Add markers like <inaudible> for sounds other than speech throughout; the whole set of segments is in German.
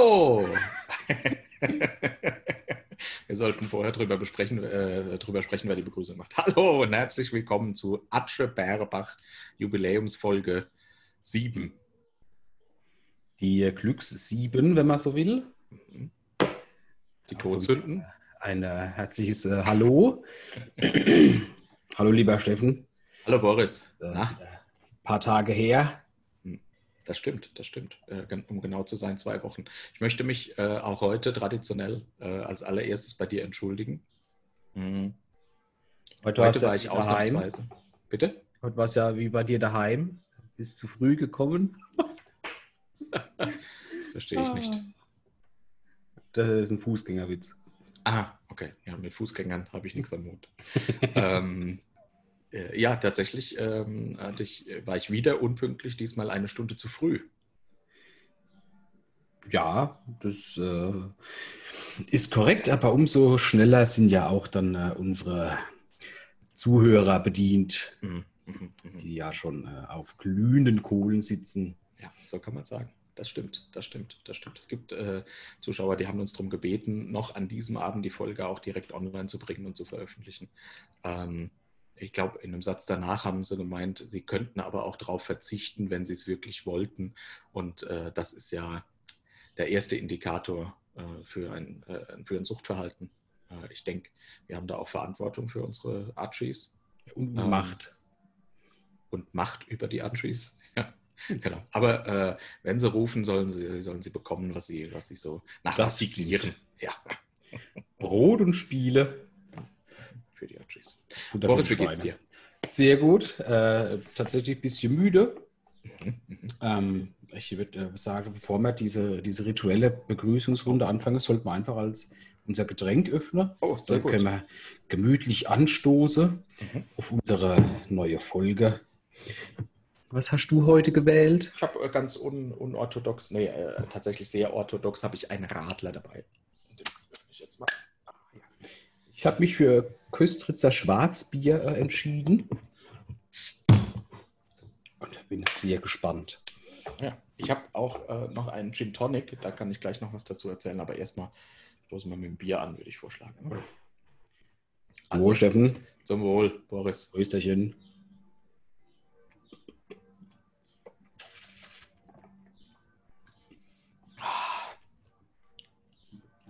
Hallo! <laughs> Wir sollten vorher drüber, besprechen, äh, drüber sprechen, wer die Begrüßung macht. Hallo und herzlich willkommen zu Atsche Bärebach Jubiläumsfolge 7. Die Glücks 7, wenn man so will. Die Todsünden. Ein äh, herzliches äh, Hallo. <clears throat> Hallo, lieber Steffen. Hallo Boris. Äh, Ein paar Tage her. Das stimmt, das stimmt. Äh, um genau zu sein, zwei Wochen. Ich möchte mich äh, auch heute traditionell äh, als allererstes bei dir entschuldigen. Mhm. Heute, Heute war ja ich daheim. ausnahmsweise. Bitte? Heute war es ja wie bei dir daheim. Bist zu früh gekommen. <laughs> Verstehe ich nicht. Das ist ein Fußgängerwitz. Ah, okay. Ja, mit Fußgängern habe ich nichts am Mut. <laughs> ähm, äh, ja, tatsächlich ähm, ich, war ich wieder unpünktlich, diesmal eine Stunde zu früh. Ja, das äh, ist korrekt, aber umso schneller sind ja auch dann äh, unsere Zuhörer bedient, Mhm, mhm, mhm. die ja schon äh, auf glühenden Kohlen sitzen. Ja, so kann man sagen. Das stimmt, das stimmt, das stimmt. Es gibt äh, Zuschauer, die haben uns darum gebeten, noch an diesem Abend die Folge auch direkt online zu bringen und zu veröffentlichen. Ähm, ich glaube, in einem Satz danach haben sie gemeint, sie könnten aber auch darauf verzichten, wenn sie es wirklich wollten. Und äh, das ist ja der erste Indikator äh, für, ein, äh, für ein Suchtverhalten. Äh, ich denke, wir haben da auch Verantwortung für unsere Archies Und Ähm, Macht. und Macht über die Archies. <laughs> Ja, genau. Aber äh, wenn sie rufen, sollen sie, sollen sie bekommen, was sie, was sie so nach was sie. Ja, Brot und Spiele. Für die. Guter Boris, wie geht's dir? Sehr gut. Äh, tatsächlich ein bisschen müde. <laughs> Ähm, ich würde äh, sagen, bevor wir diese, diese rituelle Begrüßungsrunde anfangen, sollten wir einfach als unser Getränk öffnen. Oh, sehr Dann gut. können wir gemütlich anstoßen Mhm. auf unsere neue Folge. Was hast du heute gewählt? Ich habe äh, ganz un, unorthodox, nee, äh, tatsächlich sehr orthodox, habe ich einen Radler dabei. Den öffne ich jetzt mal. Ah, ja. Ich habe mich für Köstritzer Schwarzbier äh, entschieden. Und bin sehr gespannt. Ja. Ich habe auch äh, noch einen Gin Tonic, da kann ich gleich noch was dazu erzählen, aber erstmal stoßen wir mit dem Bier an, würde ich vorschlagen. Hallo, Also, Steffen. zum Wohl, Boris. Grüßerchen.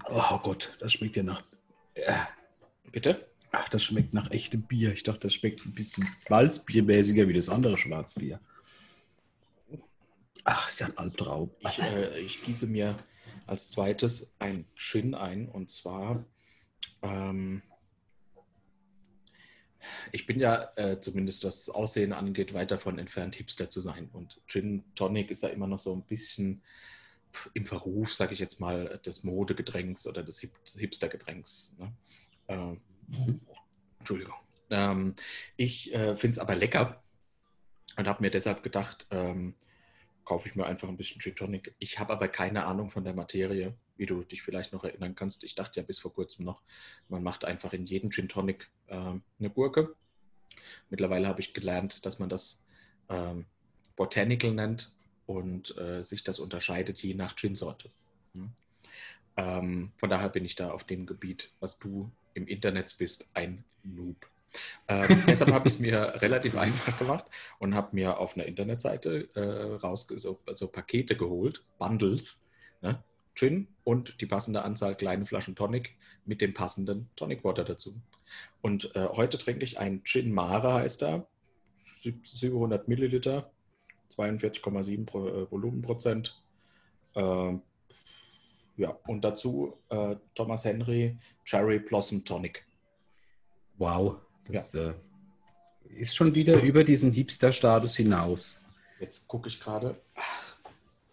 Oh Gott, das schmeckt ja nach. Äh, Bitte? Ach, das schmeckt nach echtem Bier. Ich dachte, das schmeckt ein bisschen Malzbiermäßiger wie das andere Schwarzbier. Ach, ist ja ein Albtraum. Ich, äh, ich gieße mir als zweites ein Gin ein und zwar, ähm, ich bin ja äh, zumindest was Aussehen angeht, weit davon entfernt, Hipster zu sein. Und Gin Tonic ist ja immer noch so ein bisschen im Verruf, sage ich jetzt mal, des Modegetränks oder des Hip Hipstergetränks. Ne? Ähm, Entschuldigung. Ähm, ich äh, finde es aber lecker und habe mir deshalb gedacht, ähm, kaufe ich mir einfach ein bisschen Gin Tonic. Ich habe aber keine Ahnung von der Materie, wie du dich vielleicht noch erinnern kannst. Ich dachte ja bis vor kurzem noch, man macht einfach in jeden Gin Tonic ähm, eine Gurke. Mittlerweile habe ich gelernt, dass man das ähm, Botanical nennt und äh, sich das unterscheidet je nach Gin-Sorte. Hm. Ähm, von daher bin ich da auf dem Gebiet, was du im Internet bist, ein Noob. Ähm, <laughs> deshalb habe ich es mir relativ einfach gemacht und habe mir auf einer Internetseite äh, raus so, so Pakete geholt, Bundles, ne? Gin und die passende Anzahl kleine Flaschen Tonic mit dem passenden Tonic Water dazu. Und äh, heute trinke ich einen Gin Mare, heißt er, 700 Milliliter, 42,7 Pro, äh, Volumenprozent. Ähm, ja, und dazu äh, Thomas Henry Cherry Blossom Tonic. Wow, das äh, ist schon wieder über diesen Hipster-Status hinaus. Jetzt gucke ich gerade. Ach,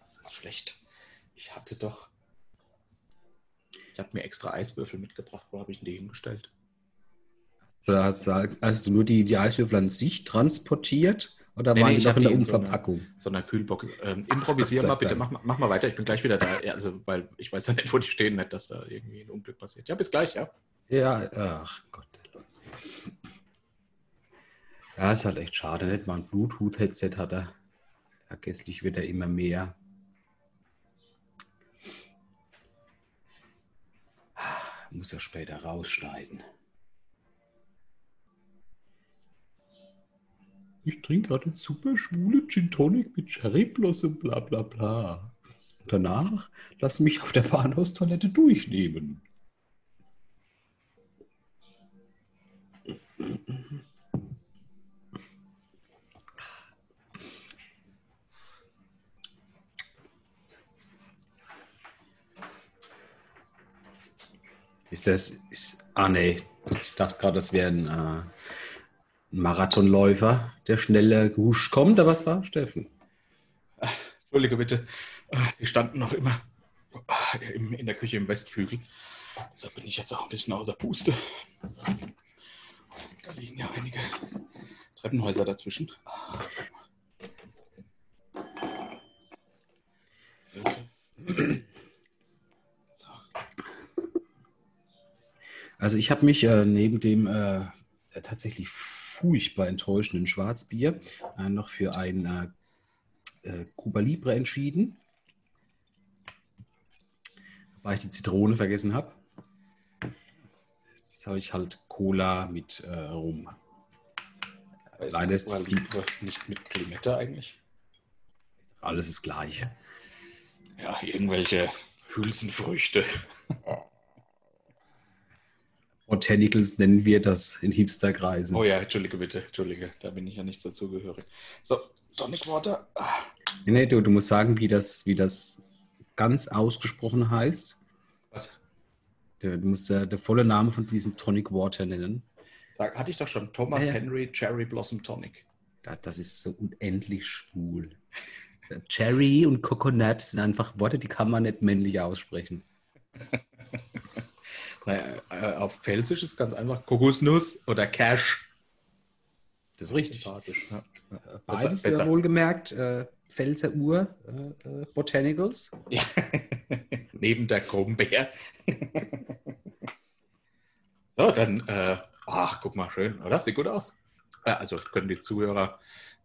das ist schlecht. Ich hatte doch. Ich habe mir extra Eiswürfel mitgebracht. Wo habe ich denn die hingestellt? Du- Hast du nur die, die Eiswürfel an sich transportiert oder nee, waren nee, die noch in der Umverpackung? So einer, so einer Kühlbox. Ähm, improvisier mal bitte, mach, mach, mal weiter, ich bin gleich wieder da. Ja, also, weil ich weiß ja nicht, <laughs> wo die stehen, nicht, dass da irgendwie ein Unglück passiert. Ja, bis gleich, ja. Ja, ach Gott. Ja, ist halt echt schade, nicht mal ein Bluetooth-Headset hat er. Vergesslich wird er immer mehr. Ah, muss ja später rausschneiden. Ich trinke gerade super schwule Gin Tonic mit Cherry Blossom, bla bla bla. Danach lass mich auf der Bahnhofstoilette durchnehmen. Ist das. Ist, ah, nee. Ich dachte gerade, das wäre ein, äh, Marathonläufer, der schneller gehuscht kommt. Aber was war, Steffen? Entschuldige bitte. Sie standen noch immer in der Küche im Westflügel. Deshalb bin ich jetzt auch ein bisschen außer Puste. Da liegen ja einige Treppenhäuser dazwischen. Also ich habe mich äh, neben dem äh, tatsächlich furchtbar enttäuschenden Schwarzbier äh, noch für ein äh, äh, Cuba Libre entschieden. Weil ich die Zitrone vergessen habe. Jetzt habe ich halt Cola mit äh, Rum. Ist Leider ist Cuba Libre nicht mit Limette eigentlich? Alles das Gleiche. Ja, irgendwelche Hülsenfrüchte. <laughs> Botanicals nennen wir das in Hipsterkreisen. Oh ja, entschuldige bitte, entschuldige, da bin ich ja nicht dazugehörig. So, Tonic Water. Ah. Nee, du, du musst sagen, wie das, wie das ganz ausgesprochen heißt. Was? Du, du musst der, der volle Name von diesem Tonic Water nennen. Sag, hatte ich doch schon. Thomas ja, ja. Henry Cherry Blossom Tonic. Das, das ist so unendlich schwul. Cherry und Coconut sind einfach Worte, die kann man nicht männlich aussprechen. <laughs> Naja, äh, auf Pfälzisch ist ganz einfach Kokosnuss oder Cash. Das ist richtig. Ja. Beides besser, besser. wohlgemerkt. Äh, Pfälzer Uhr äh, äh Botanicals. Ja. <laughs> Neben der Krummbeer. <laughs> so, dann, äh, ach, guck mal, schön, oder? Sieht gut aus. also können die Zuhörer,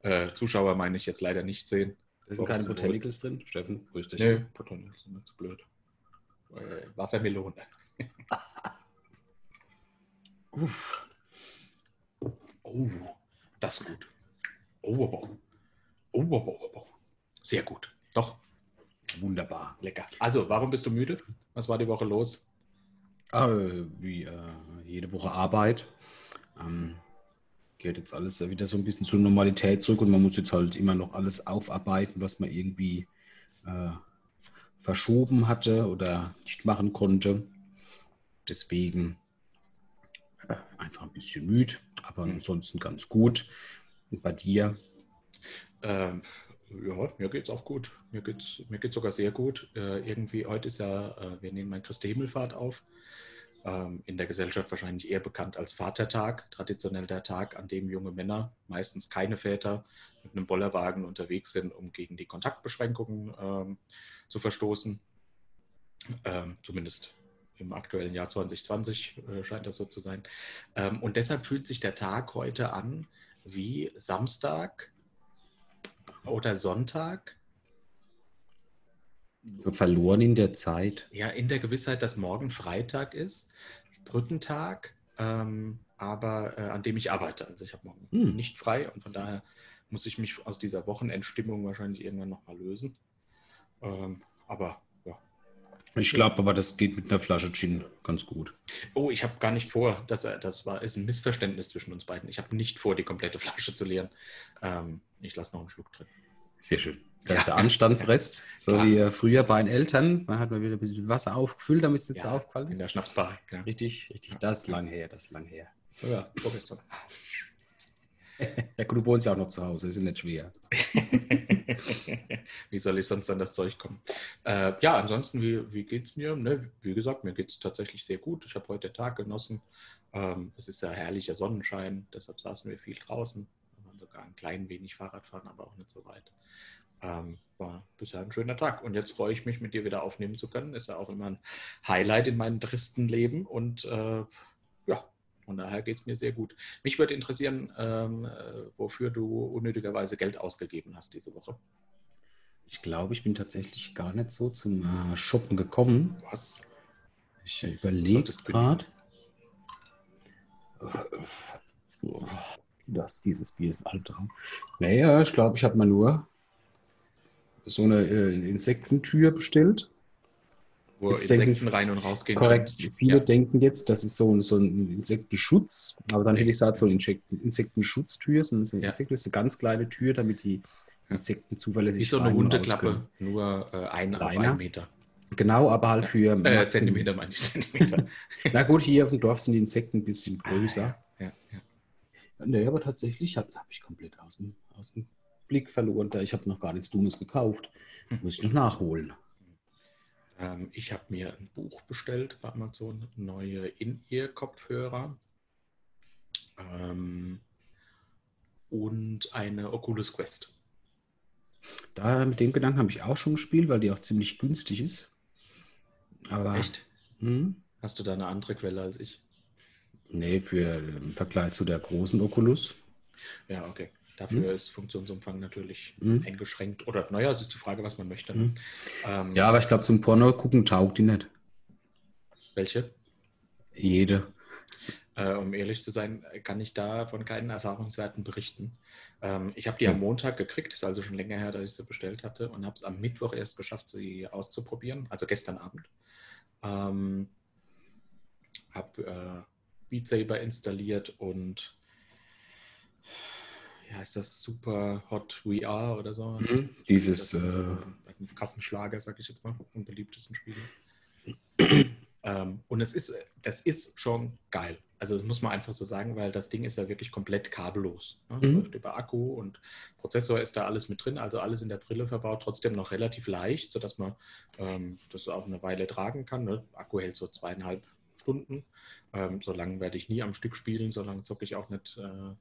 äh, Zuschauer meine ich jetzt leider nicht sehen. Da sind keine Botanicals drin. Steffen, grüß dich. Nee, Botanicals sind so blöd. Wassermelone. <laughs> Uff. Oh, das ist gut. Oh, oh, oh, oh, oh. Sehr gut. Doch. Wunderbar. Lecker. Also, warum bist du müde? Was war die Woche los? Ah, wie äh, jede Woche Arbeit. Ähm, geht jetzt alles wieder so ein bisschen zur Normalität zurück und man muss jetzt halt immer noch alles aufarbeiten, was man irgendwie äh, verschoben hatte oder nicht machen konnte. Deswegen einfach ein bisschen müde, aber mhm. ansonsten ganz gut. Und bei dir? Ähm, ja, mir geht es auch gut. Mir geht es mir geht's sogar sehr gut. Äh, irgendwie, heute ist ja, äh, wir nehmen mein Christi Himmelfahrt auf. Ähm, in der Gesellschaft wahrscheinlich eher bekannt als Vatertag, traditionell der Tag, an dem junge Männer, meistens keine Väter, mit einem Bollerwagen unterwegs sind, um gegen die Kontaktbeschränkungen ähm, zu verstoßen. Ähm, zumindest im aktuellen Jahr 2020 äh, scheint das so zu sein. Ähm, und deshalb fühlt sich der Tag heute an wie Samstag oder Sonntag. So verloren in der Zeit. Ja, in der Gewissheit, dass morgen Freitag ist, Brückentag, ähm, aber äh, an dem ich arbeite. Also ich habe morgen hm. nicht frei und von daher muss ich mich aus dieser Wochenendstimmung wahrscheinlich irgendwann nochmal lösen. Ähm, aber ich glaube aber, das geht mit einer Flasche Gin ganz gut. Oh, ich habe gar nicht vor, das, das war, ist ein Missverständnis zwischen uns beiden. Ich habe nicht vor, die komplette <laughs> Flasche zu leeren. Ähm, ich lasse noch einen Schluck drin. Sehr schön. Das ja. ist der Anstandsrest, <laughs> so Klar. wie früher bei den Eltern. Man hat mal wieder ein bisschen Wasser aufgefüllt, damit es nicht ja, so aufgefallen ist. In der Schnapsbar. Genau. Richtig, richtig. Das ist lang her, das ist lang her. Ja, vorgestern. <laughs> ja, gut, du wohnst ja auch noch zu Hause, ist ja nicht schwer. <laughs> wie soll ich sonst an das Zeug kommen? Äh, ja, ansonsten, wie, wie geht es mir? Ne, wie gesagt, mir geht es tatsächlich sehr gut. Ich habe heute den Tag genossen. Ähm, es ist ja herrlicher Sonnenschein, deshalb saßen wir viel draußen. Wir waren sogar ein klein wenig Fahrrad fahren, aber auch nicht so weit. Ähm, war bisher ein schöner Tag. Und jetzt freue ich mich, mit dir wieder aufnehmen zu können. Ist ja auch immer ein Highlight in meinem tristen Leben. Und äh, ja, von daher geht es mir sehr gut. Mich würde interessieren, ähm, äh, wofür du unnötigerweise Geld ausgegeben hast diese Woche. Ich glaube, ich bin tatsächlich gar nicht so zum äh, Shoppen gekommen. Was? Ich überlege gerade. Das, dieses Bier ist ein Albtraum. Naja, ich glaube, ich habe mal nur so eine äh, Insektentür bestellt. Wo jetzt Insekten denken, rein und rausgehen. Korrekt. Können. Viele ja. denken jetzt, das ist so, so ein Insektenschutz, aber dann hätte ich gesagt, so eine Insektenschutztür. So eine ja. Insekten ist eine ganz kleine Tür, damit die Insekten zuverlässig Wie so eine Hundeklappe, nur äh, ein auf einen Meter. Genau, aber halt für. Äh, Zentimeter meine ich, Zentimeter. <laughs> Na gut, hier auf dem Dorf sind die Insekten ein bisschen größer. Ah, ja, ja, ja. Nee, aber tatsächlich habe hab ich komplett aus dem, aus dem Blick verloren. Da ich habe noch gar nichts Dummes gekauft. <laughs> Muss ich noch nachholen. Ähm, ich habe mir ein Buch bestellt bei Amazon, neue In-Ear-Kopfhörer ähm, und eine Oculus Quest. Da mit dem Gedanken habe ich auch schon gespielt, weil die auch ziemlich günstig ist. Aber, Echt? Hm? Hast du da eine andere Quelle als ich? Nee, für im Vergleich zu der großen Oculus. Ja, okay. Dafür hm? ist Funktionsumfang natürlich hm? eingeschränkt. Oder naja, es ist die Frage, was man möchte. Ne? Hm. Ähm, ja, aber ich glaube, zum Porno gucken taugt die nicht. Welche? Jede. Äh, um ehrlich zu sein, kann ich da von keinen Erfahrungswerten berichten. Ähm, ich habe die am Montag gekriegt, ist also schon länger her, dass ich sie bestellt hatte und habe es am Mittwoch erst geschafft, sie auszuprobieren, also gestern Abend. Ähm, habe äh, Beat Saber installiert und ja, ist das Super Hot VR oder so? Mhm. Dieses das äh, Kassenschlager, sag ich jetzt mal, am beliebtesten Spiele. <clears throat> ähm, und es ist, das ist schon geil. Also das muss man einfach so sagen, weil das Ding ist ja wirklich komplett kabellos. Ne? Mhm. Läuft über Akku und Prozessor ist da alles mit drin, also alles in der Brille verbaut, trotzdem noch relativ leicht, sodass man ähm, das auch eine Weile tragen kann. Ne? Akku hält so zweieinhalb Stunden. Ähm, so lange werde ich nie am Stück spielen, so lange zocke ich auch nicht äh,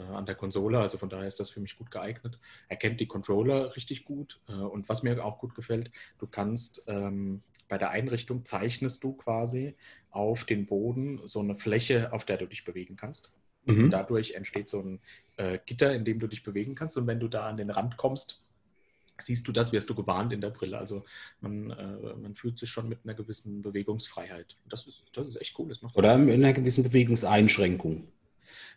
an der Konsole. Also von daher ist das für mich gut geeignet. Er kennt die Controller richtig gut. Äh, und was mir auch gut gefällt, du kannst ähm, bei der Einrichtung zeichnest du quasi auf den Boden so eine Fläche, auf der du dich bewegen kannst. Mhm. Dadurch entsteht so ein äh, Gitter, in dem du dich bewegen kannst. Und wenn du da an den Rand kommst, siehst du das, wirst du gewarnt in der Brille. Also man, äh, man fühlt sich schon mit einer gewissen Bewegungsfreiheit. Das ist, das ist echt cool. Oder mit einer gewissen Bewegungseinschränkung.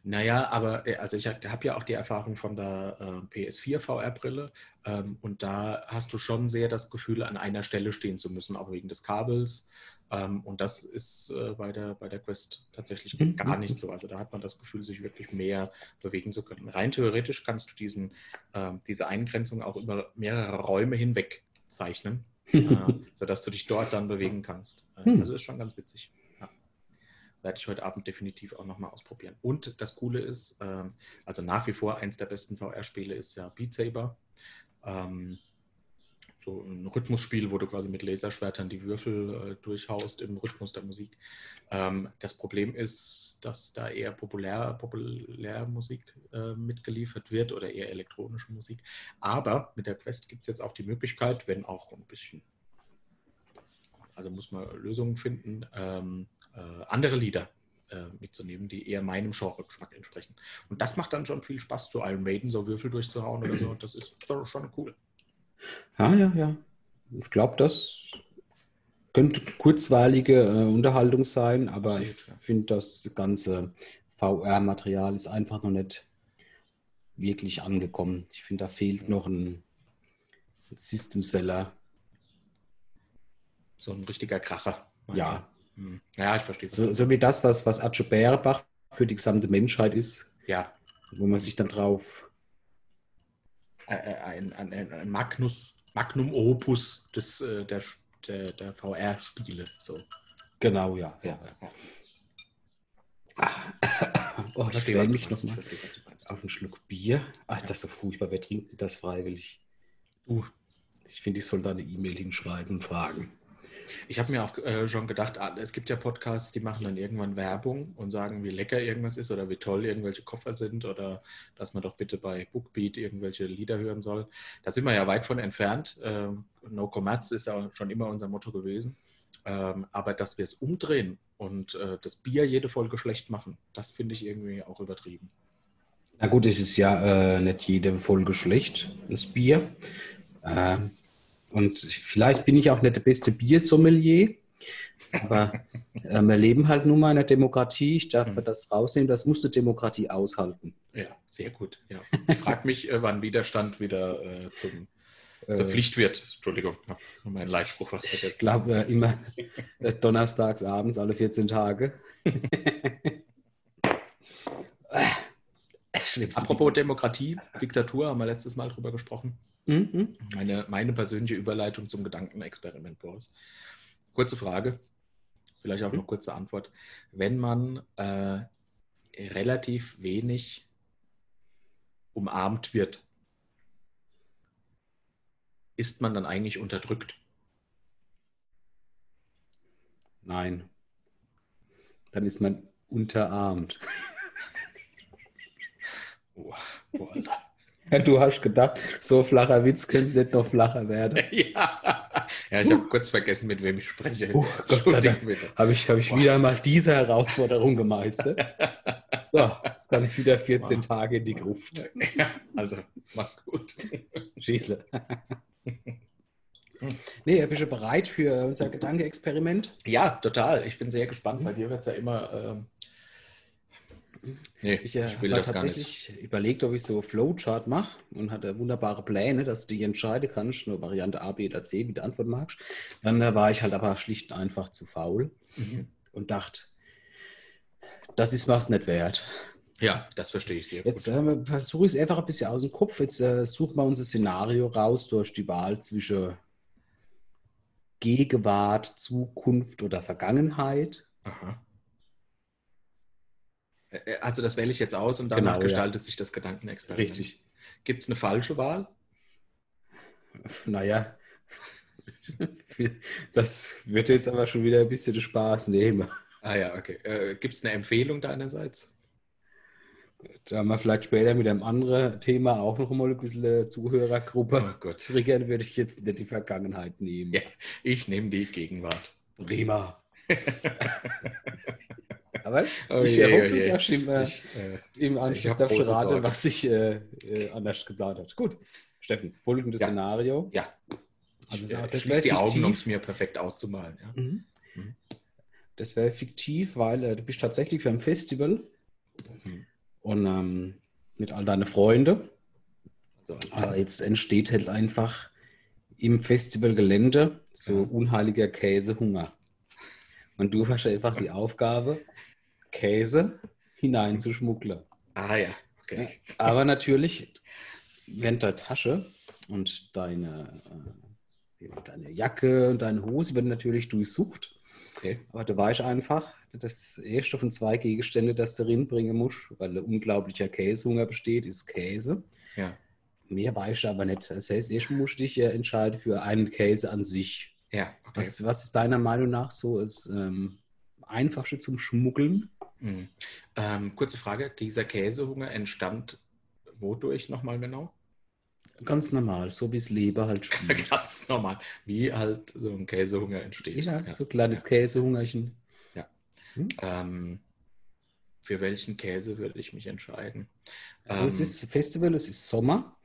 Naja, aber äh, also ich habe ja auch die Erfahrung von der äh, PS4 VR-Brille ähm, und da hast du schon sehr das Gefühl, an einer Stelle stehen zu müssen, auch wegen des Kabels. Ähm, und das ist äh, bei, der, bei der Quest tatsächlich mhm. gar nicht so. Also da hat man das Gefühl, sich wirklich mehr bewegen zu können. Rein theoretisch kannst du diesen, äh, diese Eingrenzung auch über mehrere Räume hinweg zeichnen, <laughs> äh, sodass du dich dort dann bewegen kannst. Äh, hm. Also ist schon ganz witzig werde ich heute Abend definitiv auch nochmal ausprobieren. Und das Coole ist, ähm, also nach wie vor eins der besten VR-Spiele ist ja Beat Saber. Ähm, so ein Rhythmusspiel, wo du quasi mit Laserschwertern die Würfel äh, durchhaust im Rhythmus der Musik. Ähm, das Problem ist, dass da eher populär, Populärmusik äh, mitgeliefert wird oder eher elektronische Musik. Aber mit der Quest gibt es jetzt auch die Möglichkeit, wenn auch ein bisschen, also muss man Lösungen finden, ähm, äh, andere Lieder äh, mitzunehmen, die eher meinem Genre-Geschmack entsprechen. Und das macht dann schon viel Spaß, zu Iron Maiden so Würfel durchzuhauen oder so. Das ist schon cool. Ja, ja, ja. Ich glaube, das könnte kurzweilige äh, Unterhaltung sein, aber Absolut, ich ja. finde, das ganze VR-Material ist einfach noch nicht wirklich angekommen. Ich finde, da fehlt noch ein System-Seller. So ein richtiger Kracher. Ja. Ja, ich verstehe. So, so, wie das, was, was Atcho Bärbach für die gesamte Menschheit ist. Ja. Wo man sich dann drauf. Ein, ein, ein Magnus, Magnum Opus des, äh, der, der, der VR-Spiele. So. Genau, ja. ja. ja. Oh, ich verstehe mich noch mal auf einen Schluck Bier. Ach, das ist so furchtbar. Wer trinkt das freiwillig? Du. Ich finde, ich soll da eine E-Mail hinschreiben und fragen. Ich habe mir auch äh, schon gedacht, ah, es gibt ja Podcasts, die machen dann irgendwann Werbung und sagen, wie lecker irgendwas ist oder wie toll irgendwelche Koffer sind oder dass man doch bitte bei Bookbeat irgendwelche Lieder hören soll. Da sind wir ja weit von entfernt. Ähm, no Commerce ist ja schon immer unser Motto gewesen. Ähm, aber dass wir es umdrehen und äh, das Bier jede Folge schlecht machen, das finde ich irgendwie auch übertrieben. Na gut, es ist ja äh, nicht jede Folge schlecht, das Bier. Ähm, und vielleicht bin ich auch nicht der beste Biersommelier, Aber äh, wir leben halt nun mal in einer Demokratie. Ich darf Mhm. das rausnehmen. Das muss eine Demokratie aushalten. Ja, sehr gut. Ja. Ich frage mich, äh, wann Widerstand wieder äh, zum, zur Äh, Pflicht wird. Entschuldigung, ich habe meinen Leitspruch was Ich vergessen. glaube äh, immer äh, donnerstags abends, alle 14 Tage. <laughs> Apropos Demokratie, Diktatur, haben wir letztes Mal drüber gesprochen. Mhm. Meine, meine persönliche Überleitung zum Gedankenexperiment, Boris. Kurze Frage, vielleicht auch noch kurze Antwort. Wenn man äh, relativ wenig umarmt wird, ist man dann eigentlich unterdrückt? Nein. Dann ist man unterarmt. <laughs> Oh, oh, Alter. Du hast gedacht, so flacher Witz könnte nicht noch flacher werden. <laughs> ja. ja, ich habe kurz vergessen, mit wem ich spreche. Uh, Gott sei Dank. Habe ich, hab ich wieder mal diese Herausforderung gemeistert. <laughs> So, jetzt kann ich wieder 14 Tage in die Gruft. Ja, also, mach's gut. Schießle. Nee, bist du bereit für unser Gedankenexperiment? Ja, total. Ich bin sehr gespannt. Bei dir wird es ja immer. Ähm, nee, Ich, äh, ich will habe das gar nicht. tatsächlich überlegt, ob ich so Flowchart mache und hatte wunderbare Pläne, dass du dich entscheiden kannst, nur Variante A, B oder C, wie du antworten magst. Dann äh, war ich halt aber schlicht und einfach zu faul Mhm. und dachte, das ist was nicht wert. Ja, das verstehe ich sehr Jetzt gut. äh, versuche ich es einfach ein bisschen aus dem Kopf. Jetzt äh, suchen wir uns ein Szenario raus durch die Wahl zwischen Gegenwart, Zukunft oder Vergangenheit. Aha. Äh, Also, das wähle ich jetzt aus und danach Genau, ja. gestaltet sich das Gedankenexperiment. Gibt es eine falsche Wahl? Naja, <laughs> das wird jetzt aber schon wieder ein bisschen den Spaß nehmen. Ah ja, okay. Äh, Gibt es eine Empfehlung deinerseits? Da haben wir vielleicht später mit einem anderen Thema auch noch mal ein bisschen eine Zuhörergruppe Oh Gott. triggern, würde ich jetzt nicht die Vergangenheit nehmen. Ja. Ich nehme die Gegenwart. Prima. <laughs> aber Oh ich je, erhoffe, je. da stimmt, äh, Ich, äh, im Ich Anschluss darfst du raten, was sich äh, äh, anders geplant hat. Gut, Steffen, folgendes Ja. Szenario. ja. Also ich äh, das schließe wär die Augen, um es mir perfekt auszumalen. Ja. Mhm. Mhm. Das wäre fiktiv, weil äh, du bist tatsächlich für ein Festival Mhm. und ähm, mit all deinen Freunden. So, Aber jetzt entsteht halt einfach im Festivalgelände so Ja. unheiliger Käsehunger. Und du hast einfach die Aufgabe, Käse hineinzuschmuggeln. <laughs> ah ja, okay. Aber natürlich, während der Tasche und deine, äh, deine Jacke und deine Hose werden natürlich durchsucht. okay. Aber du weißt einfach, das erste von zwei Gegenstände, das du reinbringen musst, weil ein unglaublicher Käsehunger besteht, ist Käse. Ja. Mehr weißt du aber nicht. Das heißt, musst du dich äh, entscheiden für einen Käse an sich. Ja, okay. Was, was ist deiner Meinung nach so das ähm, einfachste zum Schmuggeln? Mhm. Ähm, kurze Frage: Dieser Käsehunger entstand wodurch nochmal genau? Ganz normal, so wie es Leber halt <laughs> spielt. Ganz normal. Wie halt so ein Käsehunger entsteht. ja, Ja. so ein kleines Käsehungerchen. Ähm, für welchen Käse würde ich mich entscheiden? Also es Ähm, ist Festival, es ist Sommer.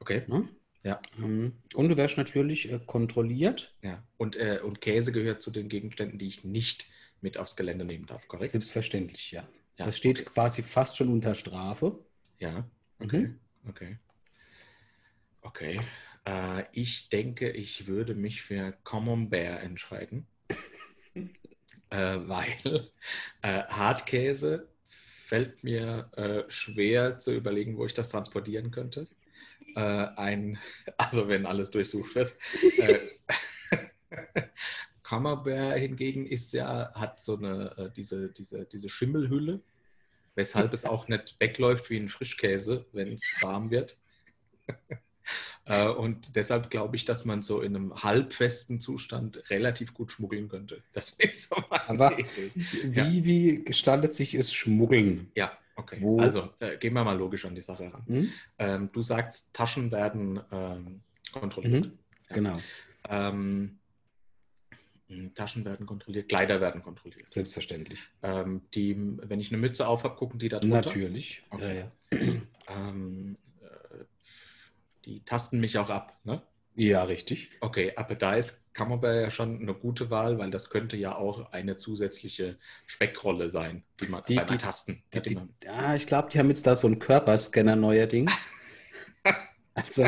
Okay, Ne? Ja. Ähm, Und du wirst natürlich äh, kontrolliert. ja. Und, äh, und Käse gehört zu den Gegenständen, die ich nicht mit aufs Gelände nehmen darf, korrekt? Selbstverständlich, ja. Ja, das steht okay. quasi fast schon unter Strafe. Ja, okay, Mhm. okay. Okay. Äh, ich denke, ich würde mich für Camembert entscheiden. <laughs> äh, weil äh, Hartkäse fällt mir äh, schwer zu überlegen, wo ich das transportieren könnte. Äh, ein, <laughs> also wenn alles durchsucht wird. <laughs> Camembert hingegen ist ja, hat so eine, äh, diese, diese, diese Schimmelhülle, weshalb es auch nicht wegläuft wie ein Frischkäse, wenn es warm wird. <laughs> Äh, Und deshalb glaube ich, dass man so in einem halbfesten Zustand relativ gut schmuggeln könnte. <laughs> Das ist so Aber- Idee. Wie, Ja. wie gestaltet sich es Schmuggeln? Ja, okay. Wo- Also äh, gehen wir mal logisch an die Sache ran. Hm? Ähm, du sagst, Taschen werden ähm, kontrolliert. Mhm. Genau, Ähm, Taschen werden kontrolliert, Kleider werden kontrolliert. selbstverständlich. Ähm, die, wenn ich eine Mütze auf habe, gucken die da drunter. Natürlich. Okay. Ja, ja. Ähm, äh, die tasten mich auch ab. Ne? Ja, richtig. Okay, aber da ist Camembert ja schon eine gute Wahl, weil das könnte ja auch eine zusätzliche Speckrolle sein, die man Die- bei, die- Tasten. Die, die man, ja, ich glaube, die haben jetzt da so einen Körperscanner neuerdings. <laughs> Also,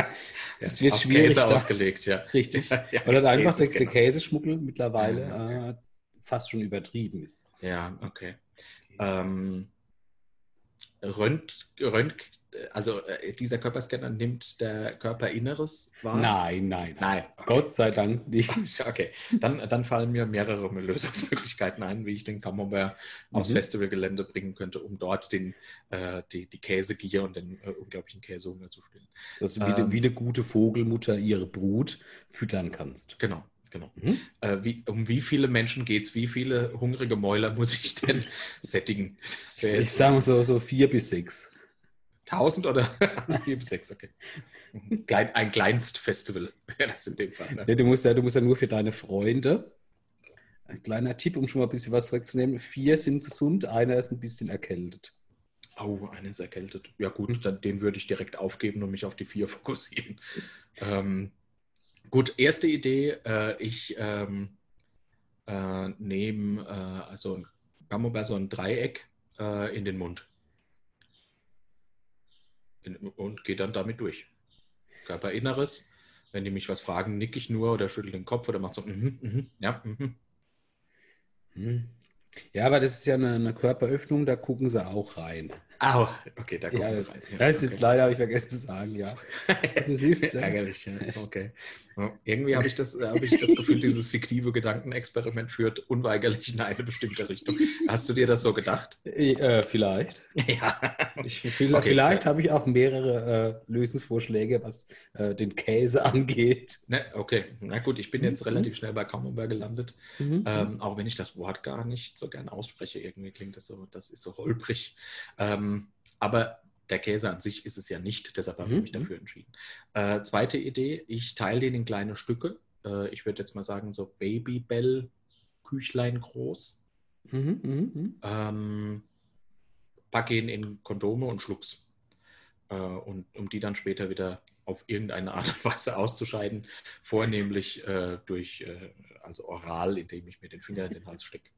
es wird auf schwierig. Käse da- ausgelegt, ja. Richtig. <laughs> Ja, ja, Oder einfach der, Käsescanner. Käseschmuggel mittlerweile äh, fast schon übertrieben ist. Ja, okay. Ähm, Rönt, Rönt, also äh, dieser Körperscanner nimmt der Körperinneres wahr? Nein, nein, Nein. Okay. Gott sei Dank nicht. <laughs> Okay, dann, dann fallen mir mehrere Lösungsmöglichkeiten ein, wie ich den Camembert aufs Mhm. Festivalgelände bringen könnte, um dort den, äh, die, die Käsegier und den äh, unglaublichen Käsehunger zu stillen. Dass du wie, Ähm. wie eine gute Vogelmutter ihre Brut füttern kannst. Genau, genau. Mhm. Äh, wie, um wie viele Menschen geht es? Wie viele hungrige Mäuler <laughs> muss ich denn sättigen? Ich sage mal so, so vier bis sechs. 1000 oder <laughs> also vier bis sechs, okay. <laughs> Klein, ein Kleinstfestival wäre das in dem Fall. Ne? Nee, du, musst ja, du musst ja nur für deine Freunde. Ein kleiner Tipp, um schon mal ein bisschen was wegzunehmen. Vier sind gesund, einer ist ein bisschen erkältet. Oh, einer ist erkältet. Ja gut, dann, den würde ich direkt aufgeben und mich auf die vier fokussieren. Ähm, gut, erste Idee. Äh, ich ähm, äh, nehme äh, also ein Camembert, so ein Dreieck äh, in den Mund. In, und gehe dann damit durch. Körperinneres. Wenn die mich was fragen, nicke ich nur oder schüttel den Kopf oder mache so, mhm, mhm, ja, mhm. Hm. Ja, aber das ist ja eine, eine Körperöffnung, da gucken sie auch rein. Au, okay, da kommt Ja, das, rein. das ist jetzt okay. leider, habe ich vergessen zu sagen, ja. <laughs> Du siehst, ja. Ärgerlich, ja. Okay. Irgendwie habe ich, das, habe ich das Gefühl, dieses fiktive Gedankenexperiment führt unweigerlich in eine bestimmte Richtung. Hast du dir das so gedacht? Äh, vielleicht. <laughs> Ja. Ich, vielleicht Okay, vielleicht ja. habe ich auch mehrere äh, Lösungsvorschläge, was äh, den Käse <laughs> angeht. Ne, okay, na gut, ich bin jetzt Mhm. relativ schnell bei Camembert gelandet. Mhm. Ähm, auch wenn ich das Wort gar nicht so gern ausspreche, irgendwie klingt das so, das ist so holprig. Ähm, aber der Käse an sich ist es ja nicht, deshalb habe ich Mhm. mich dafür entschieden. Äh, zweite Idee, ich teile den in kleine Stücke. Äh, ich würde jetzt mal sagen, so Babybell Küchlein groß. Mhm, mhm, mhm. Ähm, packe ihn in Kondome und schluck's. Äh, und um die dann später wieder auf irgendeine Art und Weise auszuscheiden, vornehmlich äh, durch, äh, also oral, indem ich mir den Finger in den Hals stecke.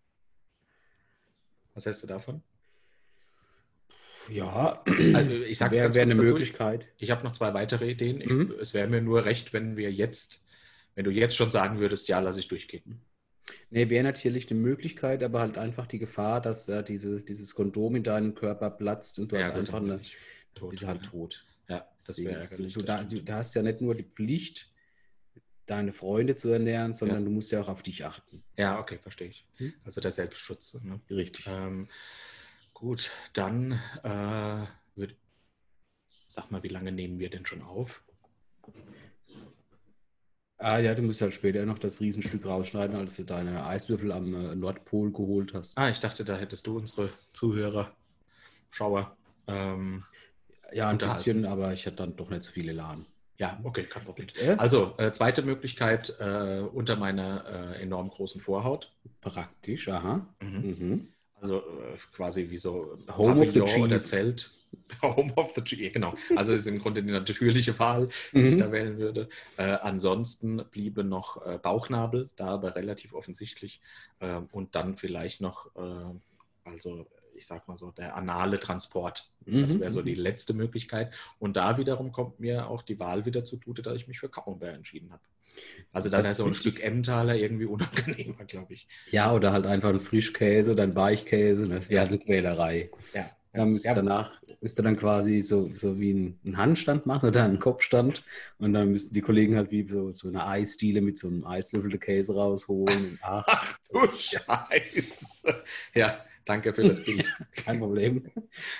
Was hältst du davon? Ja, Also ich sag's wäre ganz wär eine dazu. Möglichkeit. Ich habe noch zwei weitere Ideen. Ich, Mhm. Es wäre mir nur recht, wenn wir jetzt, wenn du jetzt schon sagen würdest, ja, lass ich durchgehen. Nee, wäre natürlich eine Möglichkeit, aber halt einfach die Gefahr, dass äh, diese, dieses Kondom in deinem Körper platzt und du halt gut, einfach eine, tot. bist halt tot. Ja, das wäre ärgerlich. du, da, du, da hast ja nicht nur die Pflicht, deine Freunde zu ernähren, sondern Ja. du musst ja auch auf dich achten. Ja, okay, verstehe ich. Hm? Also der Selbstschutz. Ne? Richtig. Ähm, gut, dann äh, würd, sag mal, wie lange nehmen wir denn schon auf? Ah ja, du musst halt später noch das Riesenstück rausschneiden, als du deine Eiswürfel am äh, Nordpol geholt hast. Ah, ich dachte, da hättest du unsere Zuhörer, Schauer. Ähm, ja, ein bisschen, aber ich hatte dann doch nicht so viele Laden. ja, okay, kein Problem. Äh? Also, äh, zweite Möglichkeit äh, unter meiner äh, enorm großen Vorhaut. Praktisch, aha. Mhm. Mhm. Also äh, quasi wie so Home of the Pavillon oder Cheese. Zelt. <laughs> Home of the Cheese, genau. Also ist im Grunde die natürliche Wahl, die ich Mhm. da wählen würde. Äh, ansonsten bliebe noch äh, Bauchnabel, da aber relativ offensichtlich. Ähm, und dann vielleicht noch, äh, also ich sag mal so, der anale Transport. Das Mhm. wäre so die letzte Möglichkeit. Und da wiederum kommt mir auch die Wahl wieder zugute, dass ich mich für Camembert entschieden habe. Also dann Das ist so ein. Stück Emmentaler irgendwie unangenehmer, glaube ich. Ja, oder halt einfach ein Frischkäse ein Weichkäse. Das wäre Ja. eine Quälerei. Ja. Da müsst Ja. danach müsst ihr dann quasi so, so wie ein, einen Handstand machen oder einen Kopfstand. Und dann müssten die Kollegen halt wie so, so eine Eisdiele mit so einem Eislöffel Käse rausholen. Und, <laughs> ach, Ach du Scheiße. Ja, danke für das Bild. <laughs> kein Problem.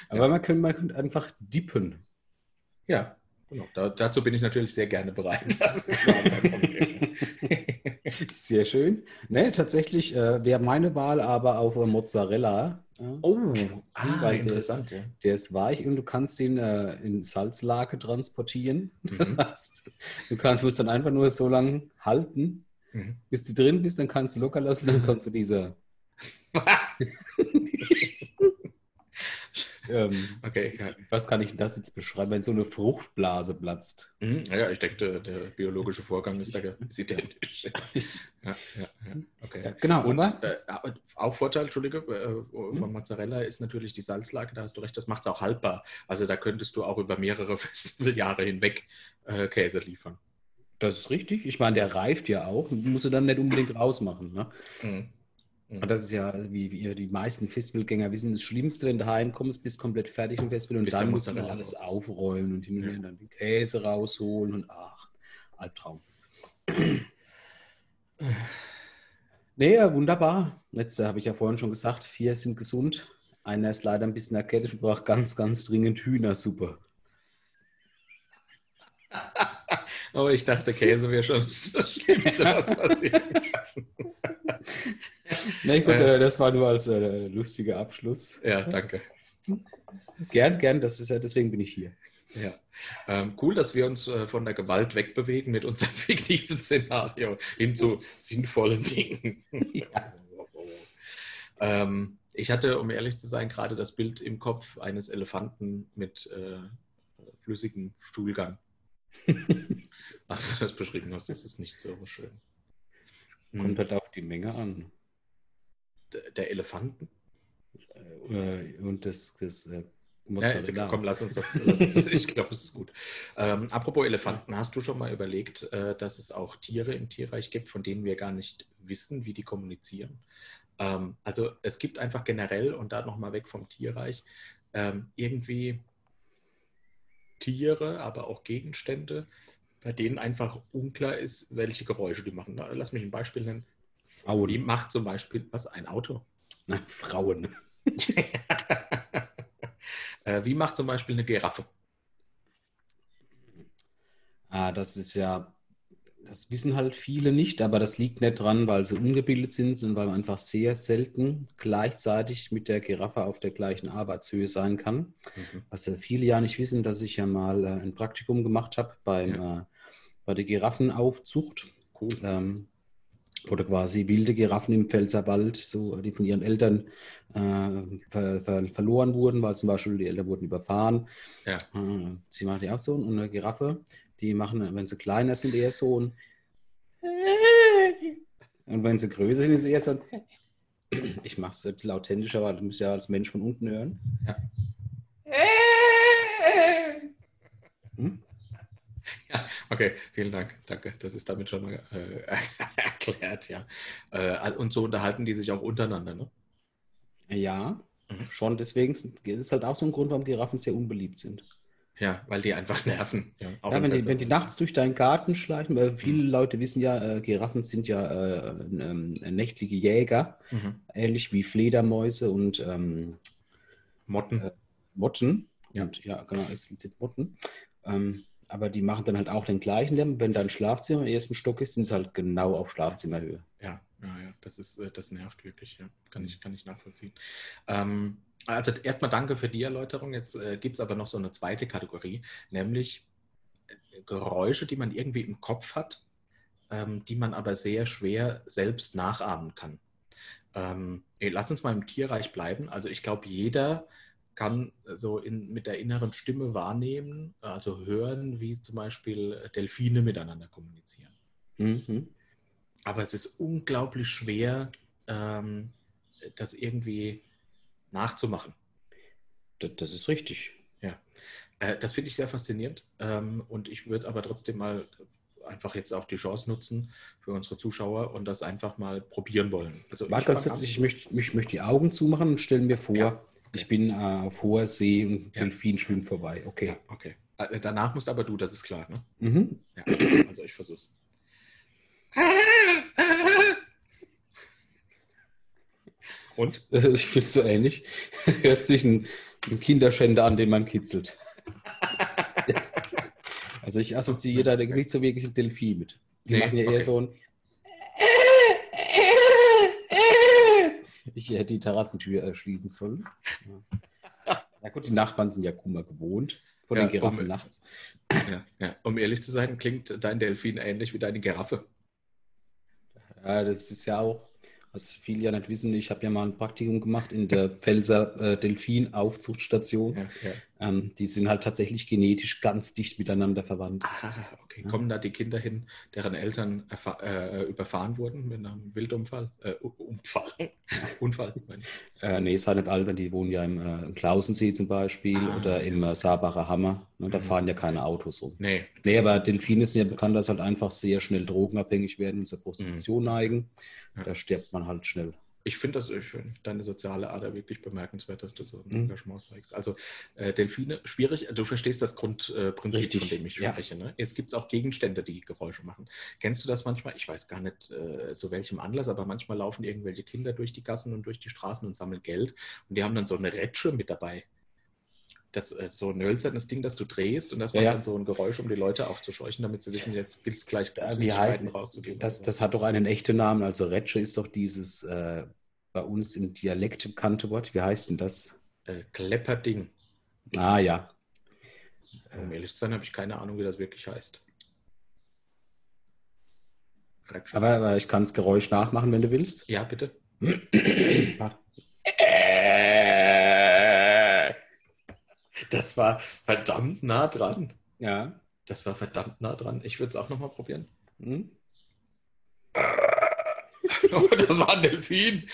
Aber man, könnte, man könnte einfach dippen. Ja, genau. Da, dazu bin ich natürlich sehr gerne bereit. <laughs> Das ist. <laughs> Sehr schön. Ne, tatsächlich äh, wäre meine Wahl aber auf Mozzarella. Oh, ah, interessant, interessant. Ja. Der ist weich und du kannst ihn äh, in Salzlake transportieren. <laughs> Das Mhm. heißt, du kannst, musst dann einfach nur so lange halten, Mhm. bis du drin bist, dann kannst du locker lassen, dann kommt so dieser. Ähm, okay, ja. was kann ich denn das jetzt beschreiben, wenn so eine Fruchtblase platzt? Mhm, ja, ich denke, der, biologische Vorgang ist da <laughs> ist identisch. ja, ja, okay. genau. Und äh, auch Vorteil, Entschuldige, äh, von. Mozzarella ist natürlich die Salzlage, da hast du recht, das macht es auch haltbar. Also da könntest du auch über mehrere <laughs> Festivaljahre hinweg äh, Käse liefern. Das ist richtig. Ich meine, der reift ja auch. Musst du dann nicht unbedingt rausmachen. Ne? Mhm. Mhm. Und das ist ja, wie, wie die meisten Festivalgänger wissen, das Schlimmste, wenn du heimkommst, bist komplett fertig im Festival und dann musst du noch alles aufräumen und hin und her dann den Käse rausholen und ach, Albtraum. <clears throat> nee, ja, wunderbar. Letzte habe ich ja vorhin schon gesagt, vier sind gesund. Einer ist leider ein bisschen erkältet und braucht ganz, ganz dringend Hühnersuppe. <laughs> Aber ich dachte, Käse wäre schon das Schlimmste, was <laughs> passieren kann. <laughs> Nein, gut, äh, das war nur als äh, lustiger Abschluss. Ja, danke. Gern, gern, das ist ja, deswegen bin ich hier. Ja. Ähm, cool, dass wir uns äh, von der Gewalt wegbewegen mit unserem <laughs> fiktiven Szenario hin zu sinnvollen Dingen. <laughs> Ja. ähm, ich hatte, um ehrlich zu sein, gerade das Bild im Kopf eines Elefanten mit äh, flüssigem Stuhlgang. <laughs> Als du das beschrieben hast, das ist nicht so schön. Kommt hm. halt auf die Menge an. Der Elefanten? Äh, und das, das äh, ja, komm, lass uns das. <laughs> Lass uns das ich glaube, es ist gut. Ähm, apropos Elefanten, hast du schon mal überlegt, äh, dass es auch Tiere im Tierreich gibt, von denen wir gar nicht wissen, wie die kommunizieren? Ähm, also es gibt einfach generell, und da nochmal weg vom Tierreich, ähm, irgendwie Tiere, aber auch Gegenstände, bei denen einfach unklar ist, welche Geräusche die machen. Lass mich ein Beispiel nennen. Frauen. Die macht zum Beispiel was? Ein Auto? Nein, <laughs> Frauen. <laughs> Äh, wie macht zum Beispiel eine Giraffe? Ah, das ist ja, das wissen halt viele nicht, aber das liegt nicht dran, weil sie ungebildet sind, sondern weil man einfach sehr selten gleichzeitig mit der Giraffe auf der gleichen Arbeitshöhe sein kann. Mhm. Was ja viele ja nicht wissen, dass ich ja mal äh, ein Praktikum gemacht habe beim ja. äh, bei der Giraffenaufzucht. Cool. Ähm, oder quasi wilde Giraffen im Pfälzerwald, so, die von ihren Eltern äh, ver, ver, verloren wurden, weil zum Beispiel die Eltern wurden überfahren. Ja. Äh, sie machen die auch so. Und eine Giraffe, die machen, wenn sie kleiner sind, eher so ein <laughs> und wenn sie größer sind, ist es eher so ein <clears throat> ich mache es ein bisschen authentischer, weil du musst ja als Mensch von unten hören. Ja. Hm? Ja, <laughs> okay, vielen Dank. Danke. Das ist damit schon mal äh, <laughs> erklärt, ja. Äh, und so unterhalten die sich auch untereinander, ne? Ja, mhm. schon. Deswegen ist es halt auch so ein Grund, warum Giraffen sehr unbeliebt sind. Ja, weil die einfach nerven. Ja, ja wenn, die, wenn die nachts durch deinen Garten schleichen, weil viele mhm. Leute wissen ja, äh, Giraffen sind ja äh, ähm, nächtliche Jäger, mhm. ähnlich wie Fledermäuse und ähm, Motten. Äh, Motten. Ja. Und, ja, genau, es sind Motten. Ähm, aber die machen dann halt auch den gleichen Lärm. Wenn dein Schlafzimmer im ersten Stock ist, sind es halt genau auf Schlafzimmerhöhe. Ja, ja, ja, das ist, äh, das nervt wirklich, ja. Kann ich, kann ich nachvollziehen. Ähm, also erstmal danke für die Erläuterung. Jetzt äh, gibt es aber noch so eine zweite Kategorie, nämlich äh, Geräusche, die man irgendwie im Kopf hat, ähm, die man aber sehr schwer selbst nachahmen kann. Ähm, lass uns mal im Tierreich bleiben. Also ich glaube, jeder kann so in, mit der inneren Stimme wahrnehmen, also hören, wie zum Beispiel Delfine miteinander kommunizieren. Mhm. Aber es ist unglaublich schwer, ähm, das irgendwie nachzumachen. Das, das ist richtig. Ja. Äh, das finde ich sehr faszinierend. Ähm, und ich würde aber trotzdem mal einfach jetzt auch die Chance nutzen für unsere Zuschauer und das einfach mal probieren wollen. Also Warte ganz kurz, ich möchte, ich möchte die Augen zumachen und stellen mir vor, ja. Ich bin äh, auf hoher See und ja. Delfin schwimmt vorbei. Okay. Ja, okay. Äh, danach musst aber du, das ist klar, ne? Mhm. Ja, also ich versuch's. <laughs> Und? <laughs> Ich finde es so ähnlich. <laughs> Hört sich ein, ein Kinderschänder an, den man kitzelt. also ich assoziiere da nicht so wirklich ein Delfin mit. Die nee, machen ja eher so ein ich hätte die Terrassentür äh, schließen sollen. Ja. Na gut, die Nachbarn sind ja Kummer gewohnt von ja, den Giraffen um, nachts. Ja, ja. Um ehrlich zu sein, klingt dein Delfin ähnlich wie deine Giraffe. Ja, das ist ja auch was viele ja nicht wissen, ich habe ja mal ein Praktikum gemacht in der Pfälzer äh, Delfin-Aufzuchtstation. Ja, ja. Ähm, die sind halt tatsächlich genetisch ganz dicht miteinander verwandt. Ah, okay. Ja. Kommen da die Kinder hin, deren Eltern äh, überfahren wurden mit einem Wildunfall? Äh, Unfall. <laughs> Unfall. meine ich. Äh, nee, ist halt nicht albern, die wohnen ja im äh, Klausensee zum Beispiel Ah, oder im äh, Saarbacher Hammer. Ne, da Mhm. fahren ja keine Autos rum. Nee. Nee, aber Delfine sind ja bekannt, dass halt einfach sehr schnell drogenabhängig werden und zur Prostitution neigen. Mhm. Ja. Da stirbt man halt schnell. Ich finde das ich find deine soziale Ader wirklich bemerkenswert, dass du so ein Mhm. Engagement zeigst. Also äh, Delfine, schwierig, du verstehst das Grundprinzip, äh, von dem ich ja. spreche. Ne? Es gibt auch Gegenstände, die Geräusche machen. Kennst du das manchmal? Ich weiß gar nicht äh, zu welchem Anlass, aber manchmal laufen irgendwelche Kinder durch die Gassen und durch die Straßen und sammeln Geld und die haben dann so eine Retsche mit dabei. Das äh, so ein hölzernes Ding, das du drehst und das Ja, macht dann so ein Geräusch, um die Leute aufzuscheuchen, damit sie wissen, jetzt gilt es gleich Äh, wie heißt rauszugeben. das? Das hat doch einen echten Namen. Also Retsche ist doch dieses äh, bei uns im Dialekt bekannte Wort. Wie heißt denn das? äh, Klepperding. Ah ja. Um ehrlich zu sein, habe ich keine Ahnung, wie das wirklich heißt. Aber, aber ich kann das Geräusch nachmachen, wenn du willst. ja, bitte. <clears throat> Das war verdammt nah dran. Ja. Das war verdammt nah dran. Ich würde es auch nochmal probieren. Hm? <laughs> Das war ein Delfin.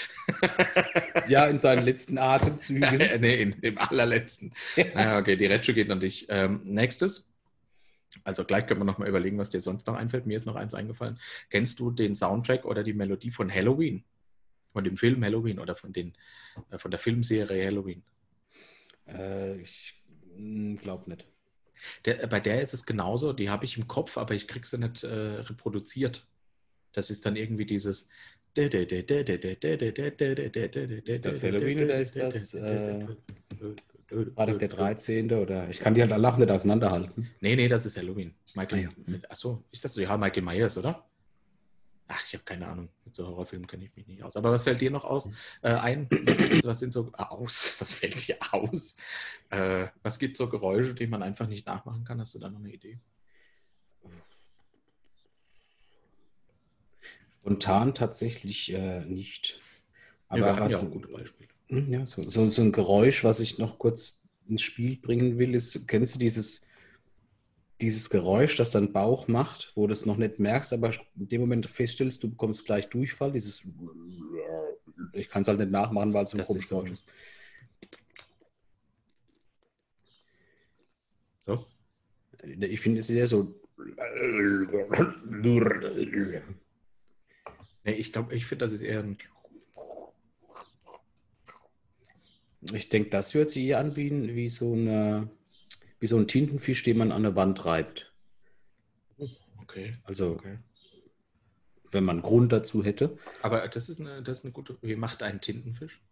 Ja, in seinen letzten Atemzügen. <laughs> nee, in, im allerletzten. Ja, okay, die Retsche geht an dich. Ähm, nächstes. Also gleich können wir nochmal überlegen, was dir sonst noch einfällt. Mir ist noch eins eingefallen. Kennst du den Soundtrack oder die Melodie von Halloween? Von dem Film Halloween oder von, den, äh, von der Filmserie Halloween? Äh, ich glaube nicht. Der, bei der ist es genauso, die habe ich im Kopf, aber ich kriege sie nicht äh, reproduziert. Das ist dann irgendwie dieses. Ist das Halloween oder ist das, äh, Freitag der 13. oder ich kann die halt alle nicht auseinanderhalten. Nee, nee, das ist Halloween. Michael, Ah, ja. achso, ist das so? Ja, Michael Myers, oder? Ach, ich habe keine Ahnung. Mit so Horrorfilmen kenne ich mich nicht aus. Aber was fällt dir noch aus, äh, ein? Was, was sind so ah, aus? <laughs> Was fällt dir aus? Äh, was gibt so Geräusche, die man einfach nicht nachmachen kann? Hast du da noch eine Idee? Spontan tatsächlich äh, nicht. Aber ja was, auch gute Beispiele. Hm, ja, so, so, so ein Geräusch, was ich noch kurz ins Spiel bringen will, ist, kennst du dieses, dieses Geräusch, das dein Bauch macht, wo du es noch nicht merkst, aber in dem Moment feststellst, du bekommst gleich Durchfall, dieses ich kann es halt nicht nachmachen, weil es so ein komisches ist so- Geräusch ist. So? Ich finde, es eher so. Nee, ich glaube, ich finde, das ist eher ein. Ich denke, das hört sich eher an wie, wie, so eine, wie so ein Tintenfisch, den man an der Wand reibt. Okay. Also, okay. wenn man Grund dazu hätte. Aber das ist eine, das ist eine gute. Wie macht ein Tintenfisch?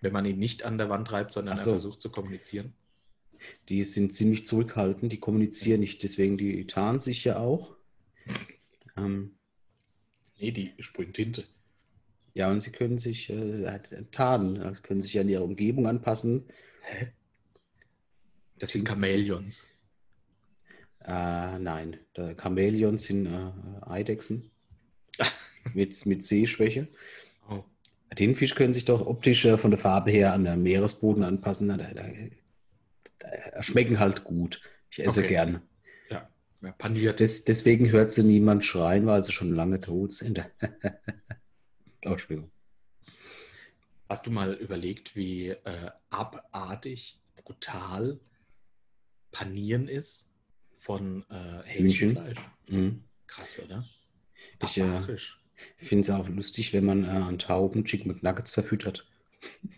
Wenn man ihn nicht an der Wand treibt, sondern er so. versucht zu kommunizieren. Die sind ziemlich zurückhaltend, die kommunizieren nicht, deswegen die tarnen sich ja auch. Ähm, Nee, die sprühen Tinte. ja, und sie können sich äh, tarnen, also können sich an ihre Umgebung anpassen. Hä? Das sind Chamäleons. Äh, nein, Chamäleons sind äh, Eidechsen <laughs> mit, mit Sehschwäche. Oh. Tintenfisch können sich doch optisch äh, von der Farbe her an den Meeresboden anpassen. Da, da, da schmecken halt gut. Ich esse Okay. gern. Ja, paniert. Des, deswegen hört sie niemand schreien, weil sie schon lange tot sind. <laughs> oh, Entschuldigung. Hast du mal überlegt, wie äh, abartig, brutal Panieren ist von äh, Hähnchenfleisch? Mhm. Krass, oder? Ich, äh, finde es auch lustig, wenn man äh, an Tauben Chicken McNuggets verfüttert.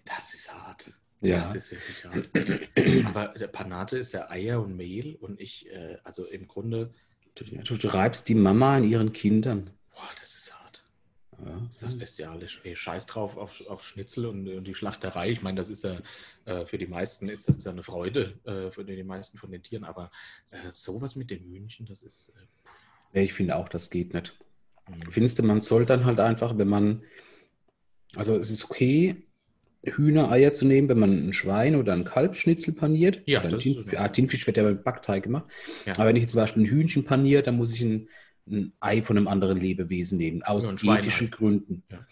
Das ist hart. Ja. Das ist wirklich hart. <clears throat> Aber der Panate ist ja Eier und Mehl und ich, äh, also im Grunde, Du, du, du reibst die Mama an ihren Kindern. boah, das ist hart. Ja. Das ist bestialisch. Ey, scheiß drauf auf, auf Schnitzel und, und die Schlachterei. Ich meine, das ist ja äh, für die meisten ist das ja eine Freude, äh, für die, die meisten von den Tieren. Aber äh, sowas mit den Hühnchen, das ist. Äh, Nee, ich finde auch, das geht nicht. mh. Findest du, man soll dann halt einfach, wenn man, also es ist okay, Hühnereier zu nehmen, wenn man ein Schwein oder ein Kalbsschnitzel paniert. Ja, Oder ein das ist Tintenfisch, in ah, Tintenfisch wird ja mit Backteig gemacht. Ja. Aber wenn ich jetzt zum Beispiel ein Hühnchen paniere, dann muss ich ein, ein Ei von einem anderen Lebewesen nehmen, aus Ja, ethischen Schweinei. Gründen. Ja.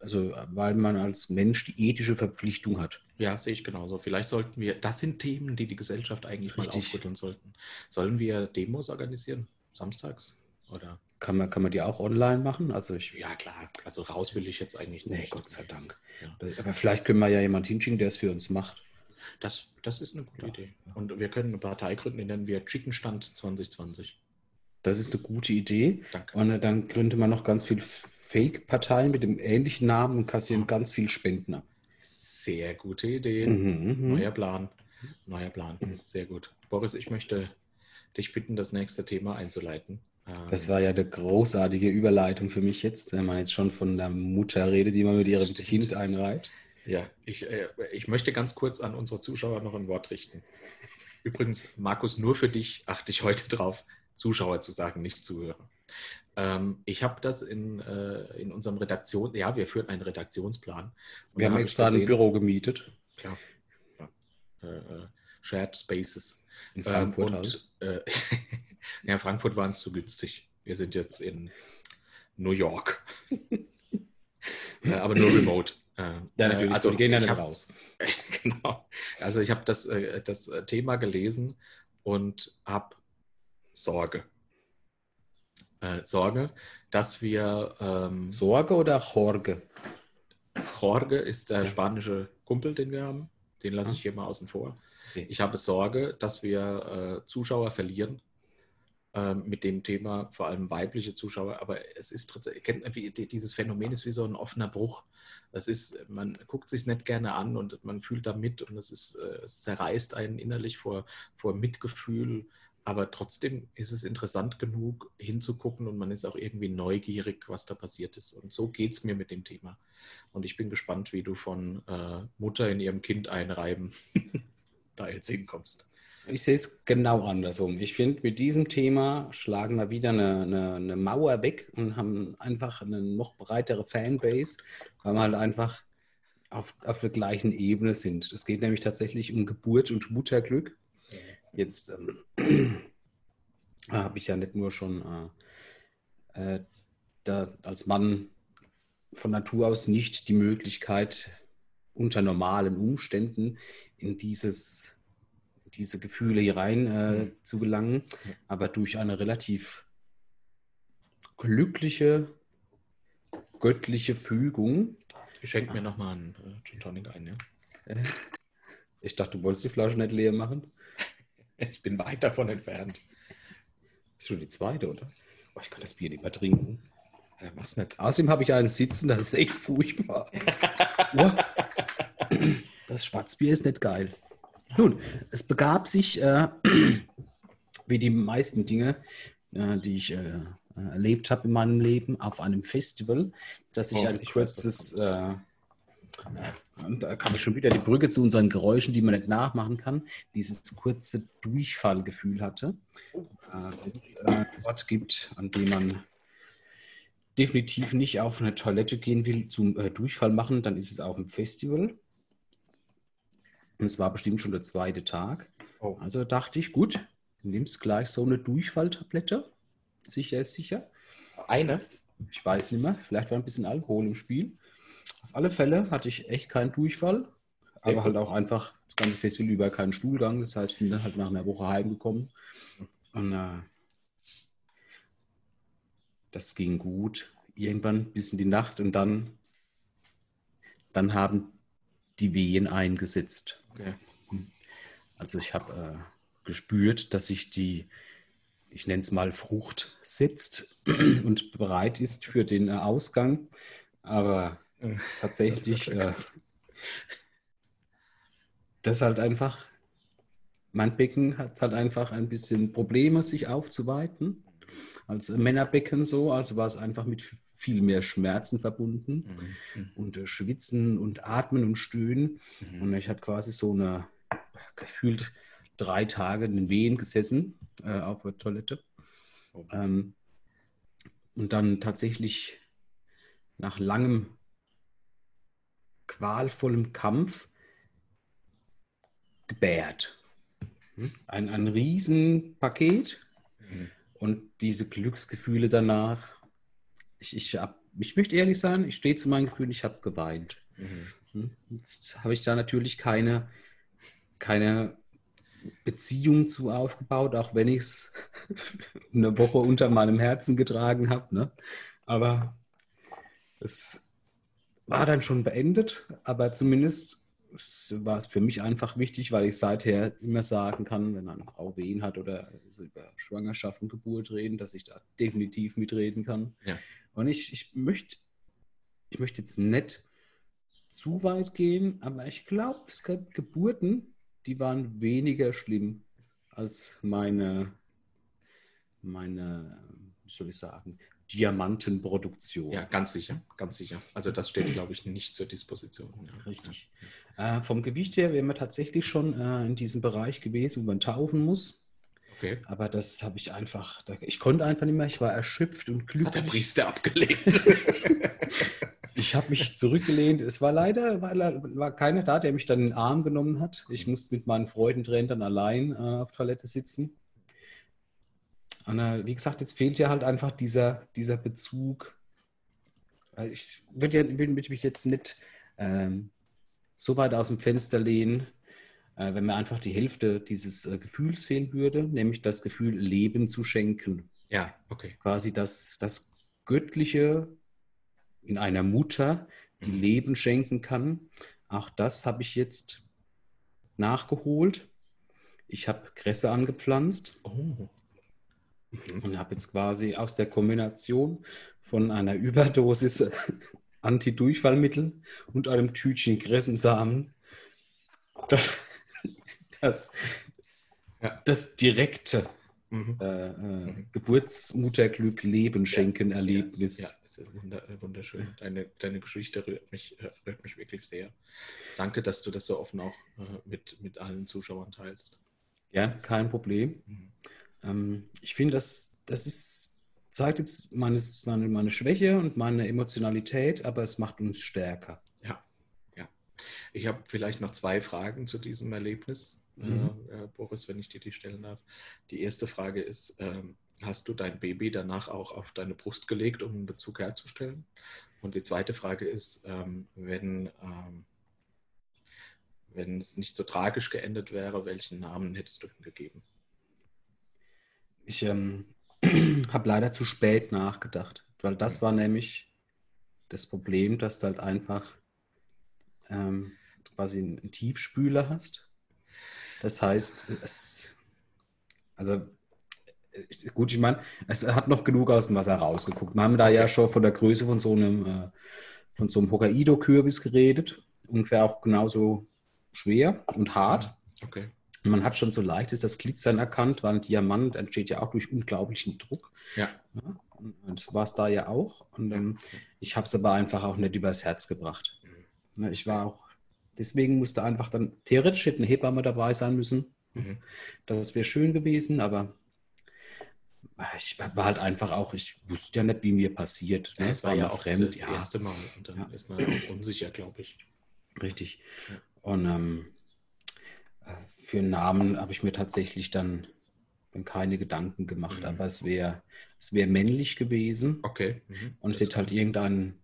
Also, weil man als Mensch die ethische Verpflichtung hat. Ja, sehe ich genauso. Vielleicht sollten wir, das sind Themen, die die Gesellschaft eigentlich mal Richtig. aufrütteln sollten. Sollen wir Demos organisieren? Samstags? Oder? Kann man, kann man die auch online machen? Also ich. Ja, klar. Also raus will ich jetzt eigentlich Nee, nicht. Gott sei Dank. Ja. Das, aber vielleicht können wir ja jemanden hinschicken, der es für uns macht. Das, das ist eine gute Ja. Idee. Und wir können eine Partei gründen, die nennen wir Chickenstand 2020. Das ist eine gute Idee. Danke. Und dann gründet man noch ganz viele Fake-Parteien mit dem ähnlichen Namen und kassieren ganz viel Spenden ab. Sehr gute Idee. Mhm. Neuer Plan. Neuer Plan. Sehr gut. Boris, ich möchte dich bitten, das nächste Thema einzuleiten. Ähm, Das war ja eine großartige Überleitung für mich jetzt, wenn man jetzt schon von der Mutter redet, die man mit ihrem Stimmt. Kind einreiht. Ja, ich, äh, ich möchte ganz kurz an unsere Zuschauer noch ein Wort richten. Übrigens, Markus, nur für dich achte ich heute drauf, Zuschauer zu sagen, nicht Zuhörer. Ähm, ich habe das in, äh, in unserem Redaktion, ja, wir führen einen Redaktionsplan. Und Wir haben hab extra ein gesehen- Büro gemietet Klar. Ja. Äh, äh, Shared Spaces. in Frankfurt. ähm, und äh, <laughs> ja, Frankfurt waren es zu günstig. Wir sind jetzt in New York. <laughs> äh, aber nur remote. Äh, Ja, natürlich. also die gehen ja ich nicht hab- raus. <laughs> genau. Also ich habe das, das Thema gelesen und habe Sorge. Äh, Sorge, dass wir ähm, Sorge oder Jorge? Jorge ist der Ja. spanische Kumpel, den wir haben. Den lasse Ah. ich hier mal außen vor. Okay. Ich habe Sorge, dass wir äh, Zuschauer verlieren ähm, mit dem Thema, vor allem weibliche Zuschauer. Aber es ist kennt, wie, die- dieses Phänomen ist wie so ein offener Bruch. Das ist, man guckt sich nicht gerne an und man fühlt da mit und es ist, äh, es zerreißt einen innerlich vor, vor Mitgefühl. Aber trotzdem ist es interessant genug hinzugucken und man ist auch irgendwie neugierig, was da passiert ist. Und so geht es mir mit dem Thema. Und ich bin gespannt, wie du von äh, Mutter in ihrem Kind einreiben <laughs> da jetzt hinkommst. Ich sehe es genau andersrum. Ich finde, mit diesem Thema schlagen wir wieder eine, eine, eine Mauer weg und haben einfach eine noch breitere Fanbase, weil wir halt einfach auf, auf der gleichen Ebene sind. Es geht nämlich tatsächlich um Geburt und Mutterglück. Jetzt ähm, <clears throat> habe ich ja nicht nur schon äh, äh, da als Mann von Natur aus nicht die Möglichkeit, unter normalen Umständen in dieses, diese Gefühle hier rein äh, Mhm. zu gelangen, aber durch eine relativ glückliche, göttliche Fügung. Ich schenke mir nochmal einen äh, Gin Tonic ein, ja? <laughs> Ich dachte, du wolltest die Flasche nicht leer machen. Ich bin weit davon entfernt. Ist schon die zweite, oder? Oh, ich kann das Bier nicht mehr trinken. Ja, mach's nicht. Außerdem habe ich einen sitzen, das ist echt furchtbar. <laughs> Das Schwarzbier ist nicht geil. Nun, es begab sich, äh, <clears throat> wie die meisten Dinge, äh, die ich äh, erlebt habe in meinem Leben, auf einem Festival, dass ich Oh, ein ich weiß, kurzes, äh, und da kam ich schon wieder die Brücke zu unseren Geräuschen, die man nicht nachmachen kann, dieses kurze Durchfallgefühl hatte. Äh, wenn es äh, einen Ort gibt, an dem man definitiv nicht auf eine Toilette gehen will zum äh, Durchfall machen, dann ist es auf dem Festival. Und es war bestimmt schon der zweite Tag. Oh. Also dachte ich, gut, du nimmst gleich so eine Durchfalltablette. Sicher ist sicher. Eine? Ich weiß nicht mehr, vielleicht war ein bisschen Alkohol im Spiel. Auf alle Fälle hatte ich echt keinen Durchfall, aber Ja. halt auch einfach das ganze Festival über keinen Stuhlgang. Das heißt, ich bin dann halt nach einer Woche heimgekommen. Und äh, das ging gut. Irgendwann bis in die Nacht und dann, dann haben die Wehen eingesetzt. Okay. Also ich habe äh, gespürt, dass sich die, ich nenne es mal Frucht, setzt <clears throat> und bereit ist für den äh, Ausgang. Aber. <laughs> tatsächlich, äh, das halt einfach, mein Becken hat halt einfach ein bisschen Probleme, sich aufzuweiten. Als Männerbecken so, also war es einfach mit viel mehr Schmerzen verbunden Mhm. und äh, Schwitzen und Atmen und Stöhnen. Mhm. Und ich hatte quasi so eine, gefühlt drei Tage in den Wehen gesessen äh, auf der Toilette. Oh. Ähm, und dann tatsächlich nach langem, qualvollem Kampf gebärt. Ein, ein Riesenpaket. Mhm. Und diese Glücksgefühle danach, ich, ich, hab, ich möchte ehrlich sein, ich stehe zu meinen Gefühlen, ich habe geweint. Mhm. Hm? Jetzt habe ich da natürlich keine, keine Beziehung zu aufgebaut, auch wenn ich es <laughs> eine Woche unter meinem Herzen getragen habe. Ne? Aber es war dann schon beendet, aber zumindest war es für mich einfach wichtig, weil ich seither immer sagen kann, wenn eine Frau Wehen hat oder also über Schwangerschaft und Geburt reden, dass ich da definitiv mitreden kann. Ja. Und ich, ich möchte ich möchte jetzt nicht zu weit gehen, aber ich glaube, es gab Geburten, die waren weniger schlimm als meine, meine, wie soll ich sagen, Diamantenproduktion. Ja, ganz sicher, ganz sicher. Also das steht, glaube ich, nicht zur Disposition. Ja. Richtig. Äh, vom Gewicht her wären wir tatsächlich schon äh, in diesem Bereich gewesen, wo man taufen muss. Okay. Aber das habe ich einfach, ich konnte einfach nicht mehr, ich war erschöpft und glücklich. Hat der Priester abgelehnt. <laughs> ich habe mich zurückgelehnt. Es war leider war, war keiner da, der mich dann in den Arm genommen hat. Ich musste mit meinen Freudentränen dann allein äh, auf Toilette sitzen. Und, wie gesagt, jetzt fehlt ja halt einfach dieser, dieser Bezug. Also ich würde ja, würd mich jetzt nicht ähm, so weit aus dem Fenster lehnen, äh, wenn mir einfach die Hälfte dieses äh, Gefühls fehlen würde, nämlich das Gefühl, Leben zu schenken. Ja, okay. Quasi das, das Göttliche in einer Mutter, die mhm. Leben schenken kann. Auch das habe ich jetzt nachgeholt. Ich habe Kresse angepflanzt. Oh. Mhm. Und habe jetzt quasi aus der Kombination von einer Überdosis <laughs> Antidurchfallmittel und einem Tütchen Kressensamen das, das, ja. das direkte mhm. äh, äh, mhm. Geburtsmutterglück Leben schenken ja. Erlebnis. Ja. Wunderschön. Deine, deine Geschichte rührt mich, rührt mich wirklich sehr. Danke, dass du das so offen auch äh, mit, mit allen Zuschauern teilst. Ja, kein Problem. Mhm. Ähm, ich finde, das, das ist, zeigt jetzt meines, meine, meine Schwäche und meine Emotionalität, aber es macht uns stärker. Ja, ja. Ich habe vielleicht noch zwei Fragen zu diesem Erlebnis, mhm. äh, Boris, wenn ich dir die stellen darf. Die erste Frage ist, ähm, hast du dein Baby danach auch auf deine Brust gelegt, um einen Bezug herzustellen? Und die zweite Frage ist, ähm, wenn, ähm, wenn es nicht so tragisch geendet wäre, welchen Namen hättest du ihm gegeben? Ich ähm, <clears throat> habe leider zu spät nachgedacht, weil das war nämlich das Problem, dass du halt einfach ähm, quasi einen Tiefspüler hast. Das heißt, es, also äh, gut, ich meine, es hat noch genug aus dem Wasser rausgeguckt. Wir haben da ja schon von der Größe von so einem, äh, von so einem Hokkaido-Kürbis geredet. Ungefähr auch genauso schwer und hart. Okay. Man hat schon so leicht ist das Glitzern erkannt, weil ein Diamant entsteht ja auch durch unglaublichen Druck. Ja. ja und war es da ja auch. Und ähm, ich habe es aber einfach auch nicht übers Herz gebracht. Mhm. Ich war auch, deswegen musste einfach dann, theoretisch hätte eine Hebamme dabei sein müssen. Mhm. Das wäre schön gewesen, aber ich war halt einfach auch, ich wusste ja nicht, wie mir passiert. Ne? Ja, es war, war ja auch fremd. das ja. erste Mal und dann ja. ist man auch unsicher, glaube ich. Richtig. Ja. Und ähm, für einen Namen habe ich mir tatsächlich dann, dann keine Gedanken gemacht, mhm. aber es wäre es wär männlich gewesen. Okay. Mhm. Und es hätte halt irgendeinen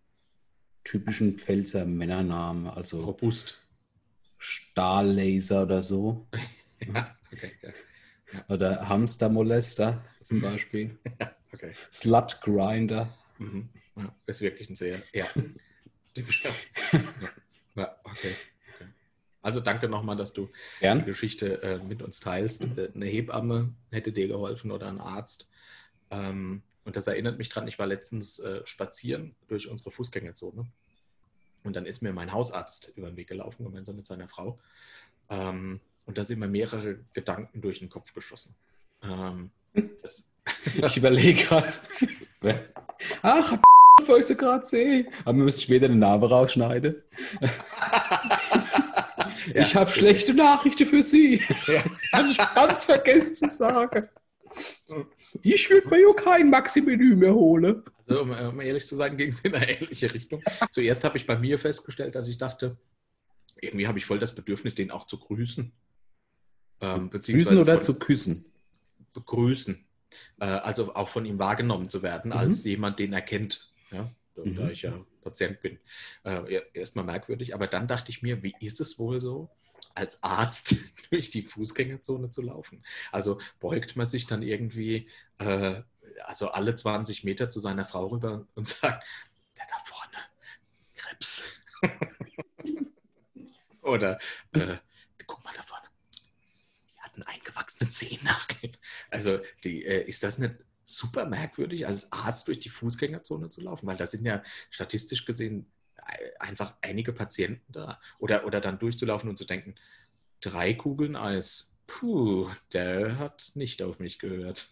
typischen Pfälzer Männernamen, also robust. Stahllaser oder so. <laughs> ja, okay. Ja. Ja. Oder Hamstermolester zum <laughs> Beispiel. ja, okay. Slut Grinder. Mhm. Ja, ist wirklich ein sehr, ja. <laughs> ja. okay. Also danke nochmal, dass du Gern. die Geschichte äh, mit uns teilst. Äh, eine Hebamme hätte dir geholfen oder ein Arzt. Ähm, und das erinnert mich dran, ich war letztens äh, spazieren durch unsere Fußgängerzone. Und dann ist mir mein Hausarzt über den Weg gelaufen, gemeinsam mit seiner Frau. Ähm, und da sind mir mehrere Gedanken durch den Kopf geschossen. Ähm, das, <laughs> ich <laughs> überlege gerade. <laughs> Ach, ich sie gerade sehen. Aber wir müssen später eine Narbe rausschneiden. Ja. Ich habe schlechte Nachrichten für Sie. Ja. <laughs> Habe ich ganz vergessen zu sagen. Ich würde mir ja kein Maxi-Menü mehr holen. Also, um, um, ehrlich zu sein, ging es in eine ähnliche Richtung. Zuerst habe ich bei mir festgestellt, dass ich dachte, irgendwie habe ich voll das Bedürfnis, den auch zu grüßen. Ähm, grüßen oder zu küssen? Begrüßen. Äh, also auch von ihm wahrgenommen zu werden Mhm. als jemand, den er kennt. Ja? Da, da Mhm. ich ja Patient bin. Äh, Erstmal merkwürdig, aber dann dachte ich mir, wie ist es wohl so, als Arzt <laughs> durch die Fußgängerzone zu laufen? Also beugt man sich dann irgendwie, äh, also alle 20 Meter zu seiner Frau rüber und sagt, der da vorne, Krebs. <laughs> Oder äh, guck mal da vorne, die hat einen eingewachsenen Zehennagel. Also die, äh, ist das nicht super merkwürdig, als Arzt durch die Fußgängerzone zu laufen? Weil da sind ja statistisch gesehen einfach einige Patienten da. Oder, oder dann durchzulaufen und zu denken, drei Kugeln Eis. Puh, der hat nicht auf mich gehört.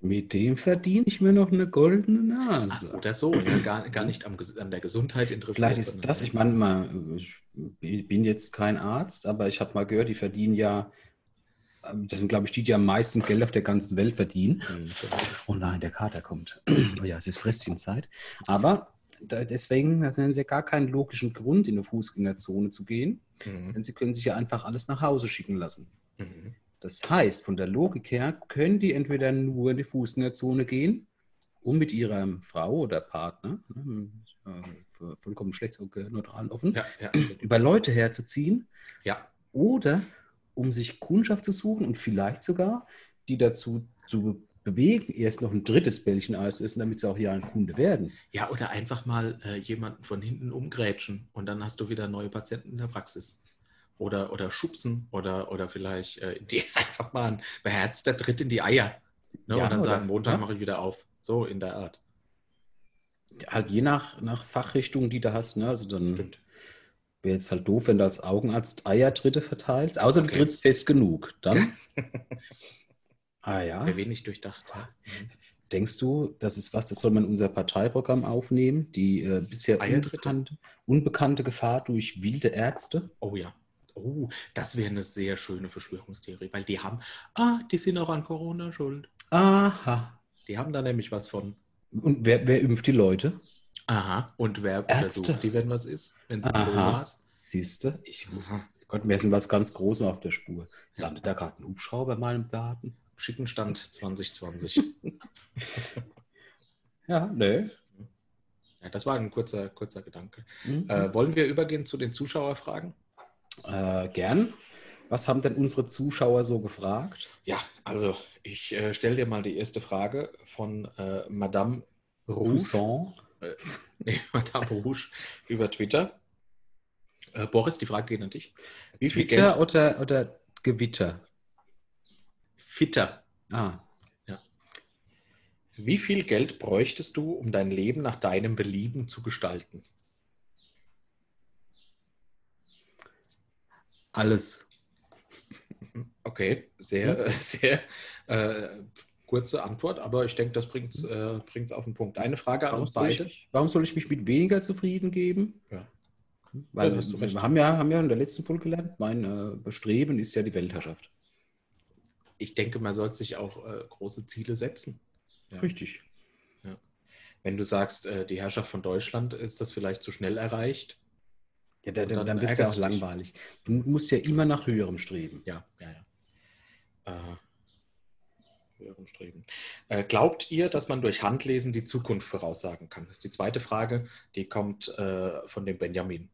Mit dem verdiene ich mir noch eine goldene Ach, Nase. oder so, ja, gar, gar nicht am, an der Gesundheit interessiert. Vielleicht ist das, ich meine mal, ich bin jetzt kein Arzt, aber ich habe mal gehört, die verdienen ja, das sind glaube ich die, die am meisten Geld auf der ganzen Welt verdienen. Hm, Oh nein, der Kater kommt. Oh ja, es ist Fröstchenzeit. Aber deswegen haben sie ja gar keinen logischen Grund, in eine Fußgängerzone zu gehen, hm, denn sie können sich ja einfach alles nach Hause schicken lassen. hm. Das heißt, von der Logik her können die entweder nur in die Fußgängerzone gehen, um mit ihrer Frau oder Partner, ne, für vollkommen geschlechtsneutral offen, Ja, ja, über Leute herzuziehen ja, oder um sich Kundschaft zu suchen und vielleicht sogar die dazu zu bewegen, erst noch ein drittes Bällchen Eis zu essen, damit sie auch ja ein Kunde werden. ja, oder einfach mal äh, jemanden von hinten umgrätschen und dann hast du wieder neue Patienten in der Praxis. Oder, oder schubsen oder, oder vielleicht äh, die <laughs> einfach mal ein beherzter Tritt in die Eier. Ne? Ja, und dann oder- sagen, Montag ja. mache ich wieder auf. So in der Art. Halt je nach, nach Fachrichtung, die du hast. Ne? Also dann Stimmt. Wäre jetzt halt doof, wenn du als Augenarzt Eiertritte verteilst, außer Okay. du trittst fest genug. Dann. <laughs> ah ja. Wäre wenig durchdacht. Ja. Denkst du, das ist was, das soll man in unser Parteiprogramm aufnehmen? Die äh, bisher unbekannte, unbekannte Gefahr durch wilde Ärzte? Oh ja. Oh, das wäre eine sehr schöne Verschwörungstheorie, weil die haben, ah, die sind auch an Corona schuld. Aha. Die haben da nämlich was von. Und wer, wer impft die Leute? Aha. Und wer Ärzte. untersucht die, wenn was ist? Wenn es Corona hast? Siehst du? Ich muss. Aha. Gott, wir sind was ganz Großes auf der Spur. Ja. Landet da gerade ein Hubschrauber in meinem Garten? Schickenstand 2020. <laughs> Ja, ne. ja, das war ein kurzer, kurzer Gedanke. Mhm. Äh, wollen wir übergehen zu den Zuschauerfragen? Äh, gern. Was haben denn unsere Zuschauer so gefragt? Ja, also ich äh, stelle dir mal die erste Frage von äh, Madame Rouge. <laughs> Nee, Madame Rouge über Twitter. Äh, Boris, die Frage geht an dich. Wie viel Twitter Geld? oder, oder Gewitter? Fitter. Ah, Wie viel Geld bräuchtest du, um dein Leben nach deinem Belieben zu gestalten? alles. Okay, sehr, äh, <laughs> sehr äh, kurze Antwort, aber ich denke, das bringt es äh, bringt's auf den Punkt. Eine Frage an uns soll beide. ich, warum soll ich mich mit weniger zufrieden geben? Ja. Weil Ja, wir, wir haben ja, haben ja in der letzten Folge gelernt, mein äh, Bestreben ist ja die Weltherrschaft. Ich denke, man sollte sich auch äh, große Ziele setzen. Ja. Richtig. Wenn du sagst, äh, die Herrschaft von Deutschland ist das vielleicht zu schnell erreicht. Ja, da, dann dann wird es ja auch langweilig. Du musst ja immer nach höherem streben. Ja, ja, ja. Höherem Streben. Äh, glaubt ihr, dass man durch Handlesen die Zukunft voraussagen kann? Das ist die zweite Frage. Die kommt äh, von dem Benjamin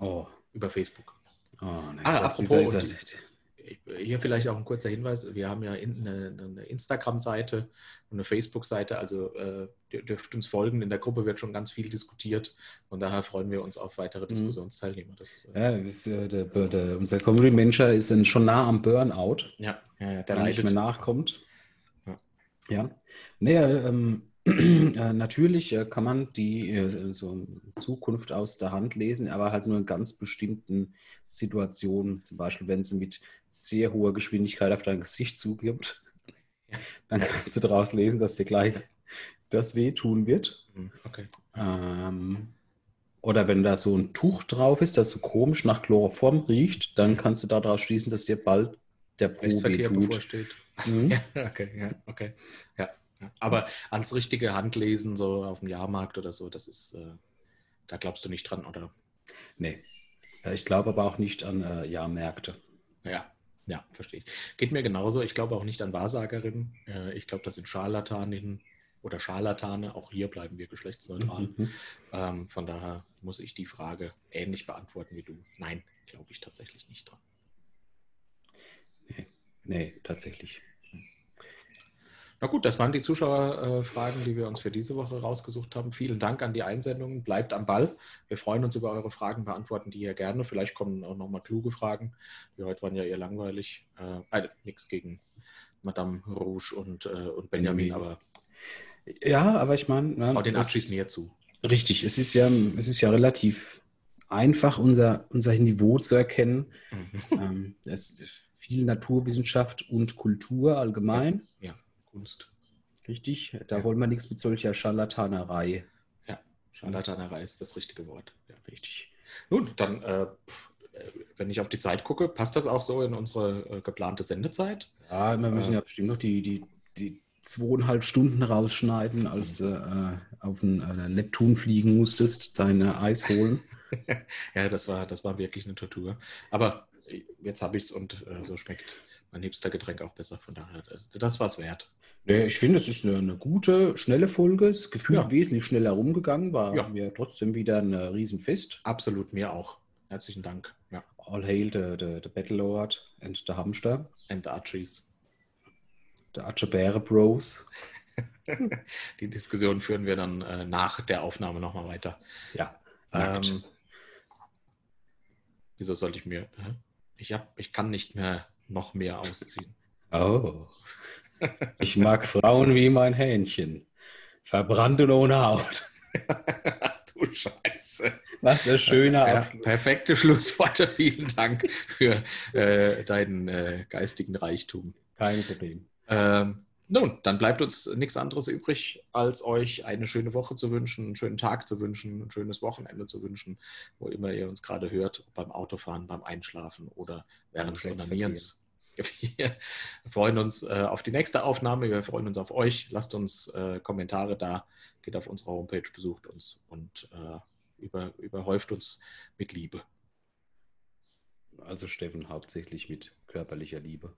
Oh, über Facebook. oh nein. Ah, das apropos, Hier vielleicht auch ein kurzer Hinweis. Wir haben ja in- eine, eine Instagram-Seite und eine Facebook-Seite. Also äh, ihr dürft uns folgen. In der Gruppe wird schon ganz viel diskutiert. Von daher freuen wir uns auf weitere Diskussionsteilnehmer. Das, äh, ja, ist, äh, der, der, unser Community-Manager ist dann schon nah am Burnout. ja, der nicht mehr nachkommt. Ja. Ja. Naja, ähm, äh, natürlich äh, kann man die äh, so Zukunft aus der Hand lesen, aber halt nur in ganz bestimmten Situationen. Zum Beispiel, wenn sie mit sehr hoher Geschwindigkeit auf dein Gesicht zugibt, <laughs> dann kannst du daraus lesen, dass dir gleich das wehtun wird. Hm, Okay. Ähm, oder wenn da so ein Tuch drauf ist, das so komisch nach Chloroform riecht, dann kannst du daraus schließen, dass dir bald der Po wehtut. bevorsteht. Mhm. Ja, <laughs> okay, ja, okay. Ja. Aber ans richtige Handlesen, so auf dem Jahrmarkt oder so, das ist, äh, da glaubst du nicht dran, oder? Nee. Ich glaube aber auch nicht an äh, Jahrmärkte. Ja, Ja, verstehe ich. Geht mir genauso. Ich glaube auch nicht an Wahrsagerinnen. Äh, ich glaube, das sind Scharlataninnen oder Scharlatane. Auch hier bleiben wir geschlechtsneutral. Mhm. Ähm, von daher muss ich die Frage ähnlich beantworten wie du. Nein, glaube ich tatsächlich nicht dran. Nee, nee, tatsächlich. Na gut, das waren die Zuschauerfragen, die wir uns für diese Woche rausgesucht haben. Vielen Dank an die Einsendungen. Bleibt am Ball. Wir freuen uns über eure Fragen, beantworten die hier gerne. Vielleicht kommen auch nochmal kluge Fragen. Die heute waren ja eher langweilig. Äh, äh, nichts gegen Madame Rouge und, äh, und Benjamin, aber Ja, aber ich meine, ja, auch den Abschied näher zu. Richtig, es ist ja, es ist ja relativ einfach, unser, unser Niveau zu erkennen. Mhm. ähm, es ist viel Naturwissenschaft und Kultur allgemein. Kunst. Richtig, da Ja. wollen wir nichts mit solcher Scharlatanerei. Scharlatanerei ist das richtige Wort. Ja. Richtig. Nun, dann, äh, äh, wenn ich auf die Zeit gucke, passt das auch so in unsere äh, geplante Sendezeit? Ja, wir müssen Äh. ja bestimmt noch die, die, die zweieinhalb Stunden rausschneiden, als du äh, auf den äh, Neptun fliegen musstest, deine Eis holen. <laughs> Ja, das war, das war wirklich eine Tortur. Aber äh, jetzt habe ich es und äh, so schmeckt mein Hipster-Getränk auch besser. Von daher, äh, das war es wert. Nee, ich finde, es ist eine, eine gute, schnelle Folge. Es ist gefühlt Ja. wesentlich schneller rumgegangen, war Ja. mir trotzdem wieder ein äh, Riesenfest. Absolut, mir auch. Herzlichen Dank. Ja. All hail the, the, the Battlelord and the Hamster, And the Archies. the Archibäre Bros. <laughs> Die Diskussion führen wir dann äh, nach der Aufnahme nochmal weiter. Ja. Ähm, wieso sollte ich mir. hä? Ich, hab, ich kann nicht mehr noch mehr ausziehen. Oh. Ich mag Frauen wie mein Hähnchen. Verbrannt und ohne Haut. <laughs> du Scheiße. Was ein schöner Abschluss. perfekte Schlussworte. <laughs> Vielen Dank für äh, deinen äh, geistigen Reichtum. Kein Problem. Ähm, nun, dann bleibt uns nichts anderes übrig, als euch eine schöne Woche zu wünschen, einen schönen Tag zu wünschen, ein schönes Wochenende zu wünschen, wo immer ihr uns gerade hört, beim Autofahren, beim Einschlafen oder während des. Onanierens. Wir <laughs> freuen uns äh, auf die nächste Aufnahme, wir freuen uns auf euch. Lasst uns äh, Kommentare da, geht auf unsere Homepage, besucht uns und äh, über, überhäuft uns mit Liebe. Also Steffen hauptsächlich mit körperlicher Liebe.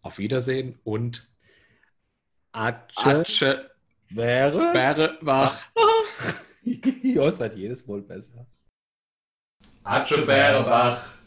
Auf Wiedersehen und Atsche Atsche wäre. wäre wach. ja, es wird jedes Mal besser. Atsche Bärebach. Pff.